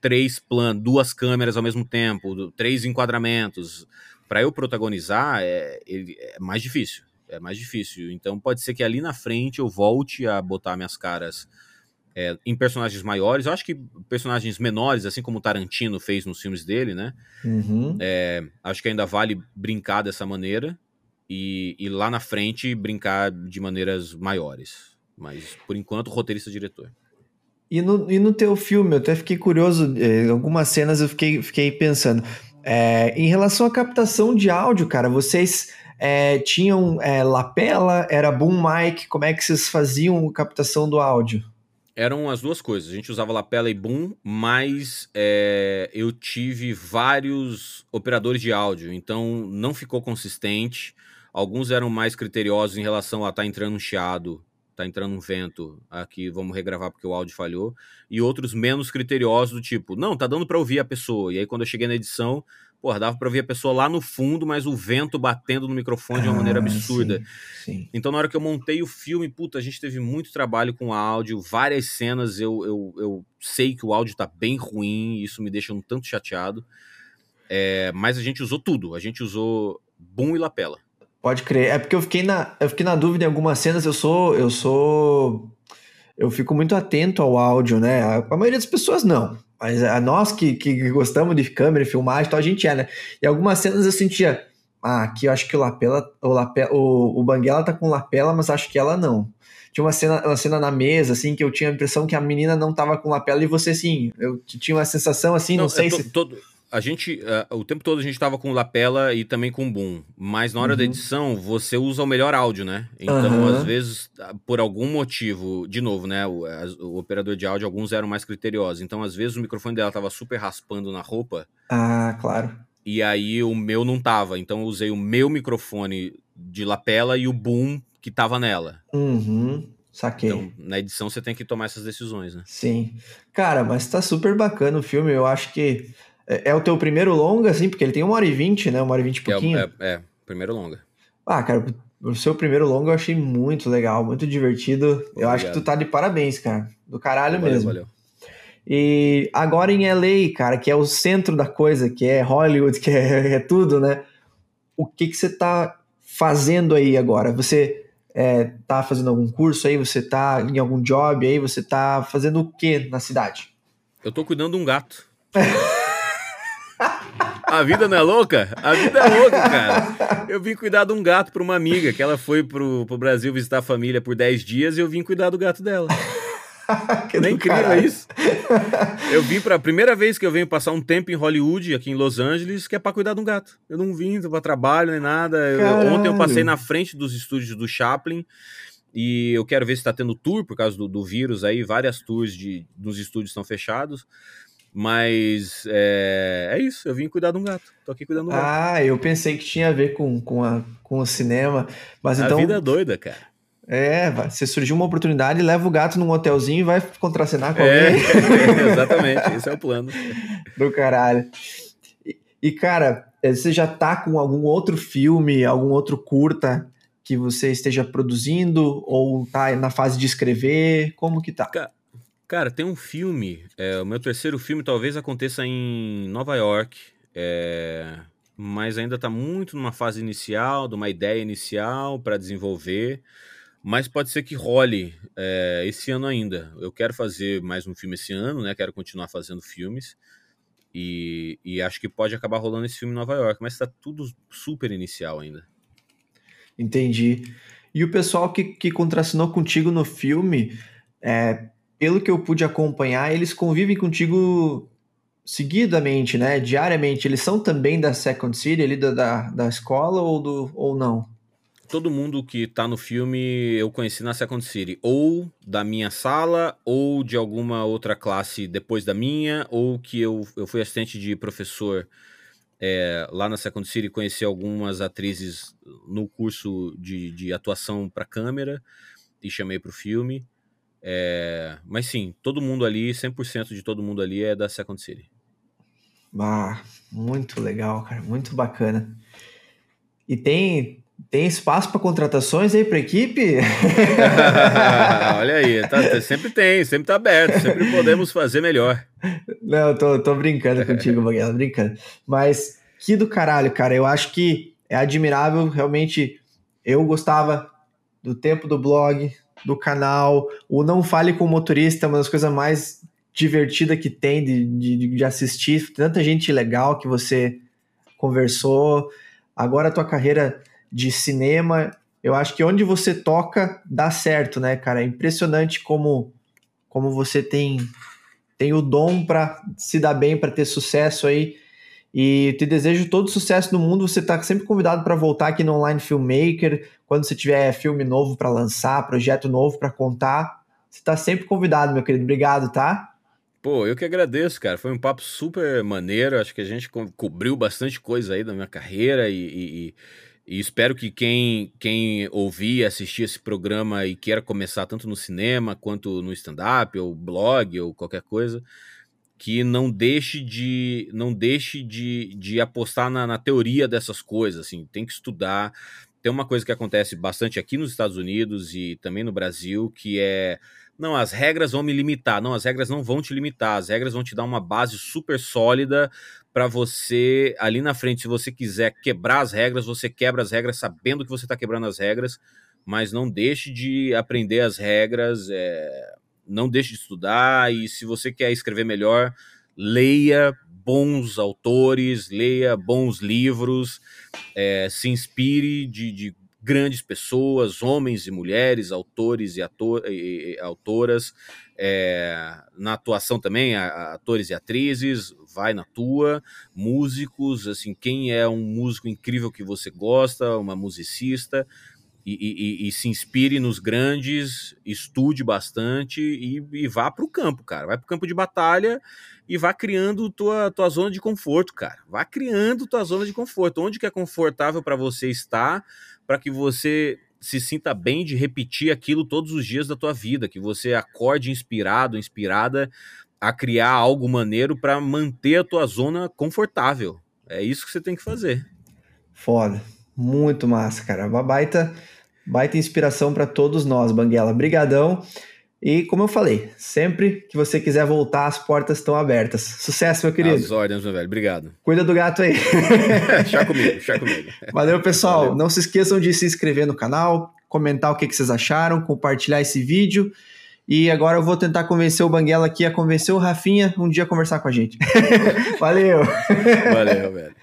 três planos, duas câmeras ao mesmo tempo, três enquadramentos, para eu protagonizar é, é mais difícil. É mais difícil. Então pode ser que ali na frente eu volte a botar minhas caras é, em personagens maiores. Eu acho que personagens menores, assim como o Tarantino fez nos filmes dele, né? Uhum. É, acho que ainda vale brincar dessa maneira e, e, lá na frente brincar de maneiras maiores. Mas, por enquanto, roteirista-diretor. E no, e no teu filme, eu até fiquei curioso, em é, algumas cenas eu fiquei, fiquei pensando. É, em relação à captação de áudio, cara, vocês é, tinham é, lapela, era boom mic, como é que vocês faziam captação do áudio? eram as duas coisas. A gente usava lapela e boom, mas é, eu tive vários operadores de áudio, então não ficou consistente. Alguns eram mais criteriosos em relação a tá entrando um chiado, tá entrando um vento, aqui vamos regravar porque o áudio falhou, e outros menos criteriosos do tipo, não, tá dando para ouvir a pessoa. E aí quando eu cheguei na edição, porra, dava pra ouvir a pessoa lá no fundo, mas o vento batendo no microfone de uma maneira ah, absurda. Sim, sim. Então, na hora que eu montei o filme, puta, a gente teve muito trabalho com áudio, várias cenas eu, eu, eu sei que o áudio tá bem ruim, e isso me deixa um tanto chateado. É, mas a gente usou tudo, a gente usou boom e lapela. Pode crer. É porque eu fiquei na, eu fiquei na dúvida em algumas cenas, eu sou. Eu sou. Eu fico muito atento ao áudio, né? A, a maioria das pessoas não. Mas a nós que, que gostamos de câmera e filmagem, então a gente é, né? E algumas cenas eu sentia, ah, aqui eu acho que o Lapela, o, Lapela, o, o Banguela tá com lapela, mas acho que ela não. Tinha uma cena, uma cena na mesa, assim, que eu tinha a impressão que a menina não tava com lapela e você, sim, eu tinha uma sensação assim, não, não sei se... Todo, a gente, uh, o tempo todo a gente tava com lapela e também com boom, mas na hora uhum. da edição você usa o melhor áudio, né? Então, uhum. às vezes, por algum motivo, de novo, né? O, o, operador de áudio, alguns eram mais criteriosos. Então, às vezes, o microfone dela tava super raspando na roupa. Ah, claro. E aí o meu não tava. Então, eu usei o meu microfone de lapela e o boom que tava nela. Uhum. Saquei. Então, na edição você tem que tomar essas decisões, né? Sim. Cara, mas tá super bacana o filme. Eu acho que é, é, o teu primeiro longa, assim, porque ele tem uma hora e vinte, né? Uma hora e vinte e é pouquinho. É, é, é, primeiro longa. Ah, cara, o seu primeiro longa eu achei muito legal, muito divertido. Obrigado. Eu acho que tu tá de parabéns, cara. Do caralho valeu, mesmo. Valeu. E agora em LA, cara, que é o centro da coisa, que é Hollywood, que é, é tudo, né? O que que você tá fazendo aí agora? Você é, tá fazendo algum curso aí, você tá em algum job aí, você tá fazendo o que na cidade? Eu tô cuidando de um gato. A vida não é louca? A vida é louca, cara. Eu vim cuidar de um gato para uma amiga, que ela foi pro, pro Brasil visitar a família por 10 dias e eu vim cuidar do gato dela. que é incrível caralho. isso? Eu vim para a primeira vez que eu venho passar um tempo em Hollywood, aqui em Los Angeles, que é para cuidar de um gato. Eu não vim para trabalho nem nada. Eu, ontem eu passei na frente dos estúdios do Chaplin e eu quero ver se está tendo tour por causa do, do vírus aí. Várias tours de, nos estúdios estão fechados. Mas é, é isso, eu vim cuidar de um gato. Tô aqui cuidando um gato. Ah, eu pensei que tinha a ver com, com, a, com o cinema. Mas a então. A vida é doida, cara. É, você surgiu uma oportunidade, leva o gato num hotelzinho e vai contracenar com é, alguém. É, exatamente, esse é o plano. Do caralho. E, e, cara, é, você já tá com algum outro filme, algum outro curta que você esteja produzindo ou tá na fase de escrever? Como que tá? Cara, tem um filme, é, o meu terceiro filme talvez aconteça em Nova York, é, mas ainda está muito numa fase inicial, de uma ideia inicial para desenvolver, mas pode ser que role é, esse ano ainda. Eu quero fazer mais um filme esse ano, né? Quero continuar fazendo filmes e, e acho que pode acabar rolando esse filme em Nova York, mas está tudo super inicial ainda. Entendi. E o pessoal que, que contracenou contigo no filme, é, pelo que eu pude acompanhar, eles convivem contigo seguidamente, né? Diariamente. Eles são também da Second City, ali da, da, da escola ou, do, ou não? Todo mundo que tá no filme eu conheci na Second City, ou da minha sala, ou de alguma outra classe depois da minha, ou que eu, eu fui assistente de professor é, lá na Second City, conheci algumas atrizes no curso de, de atuação para câmera e chamei para o filme. É, mas sim, todo mundo ali, 100% de todo mundo ali é da Second City. Ah, muito legal, cara, muito bacana. E tem tem espaço para contratações aí para equipe? Olha aí, tá, sempre tem, sempre tá aberto, sempre podemos fazer melhor. Não, tô, tô brincando contigo, Baguela, brincando. Mas que do caralho, cara, eu acho que é admirável, realmente. Eu gostava do tempo do blog, do canal. O Não Fale com o Motorista uma das coisas mais divertidas que tem de, de, de assistir. Tanta gente legal que você conversou. Agora a tua carreira de cinema, eu acho que onde você toca dá certo, né, cara? É impressionante como, como você tem, tem o dom para se dar bem, para ter sucesso aí. E te desejo todo sucesso no mundo. Você está sempre convidado para voltar aqui no Online Filmmaker. Quando você tiver filme novo para lançar, projeto novo para contar, você está sempre convidado, meu querido. Obrigado, tá? Pô, eu que agradeço, cara. Foi um papo super maneiro. Acho que a gente co cobriu bastante coisa aí da minha carreira e, e, e, espero que quem, quem ouvir, assistir esse programa e queira começar tanto no cinema quanto no stand-up ou blog ou qualquer coisa, que não deixe de não deixe de, de apostar na, na, teoria dessas coisas, assim, tem que estudar. Tem uma coisa que acontece bastante aqui nos Estados Unidos e também no Brasil, que é não, as regras vão me limitar. Não, as regras não vão te limitar. As regras vão te dar uma base super sólida para você ali na frente, se você quiser quebrar as regras, você quebra as regras sabendo que você está quebrando as regras, mas não deixe de aprender as regras. É não deixe de estudar e se você quer escrever melhor, leia bons autores, leia bons livros, é, se inspire de, de, grandes pessoas, homens e mulheres, autores e, ator, e, e autoras, é, na atuação também, atores e atrizes, vai na tua, músicos, assim, quem é um músico incrível que você gosta, uma musicista, e, e, e, se inspire nos grandes, estude bastante e, e vá para o campo, cara. Vai para o campo de batalha e vá criando tua, tua zona de conforto, cara. Vá criando tua zona de conforto. Onde que é confortável para você estar, para que você se sinta bem de repetir aquilo todos os dias da tua vida, que você acorde inspirado, inspirada a criar algo maneiro para manter a tua zona confortável. É isso que você tem que fazer. Foda. Muito massa, cara. Uma baita Baita inspiração para todos nós, Banguela. Brigadão. E como eu falei, sempre que você quiser voltar, as portas estão abertas. Sucesso, meu querido. As ordens, meu velho. Obrigado. Cuida do gato aí. chá comigo, chá comigo. Valeu, pessoal. Valeu. Não se esqueçam de se inscrever no canal, comentar o que, que vocês acharam, compartilhar esse vídeo. E agora eu vou tentar convencer o Banguela aqui a convencer o Rafinha um dia a conversar com a gente. Valeu! Valeu, velho.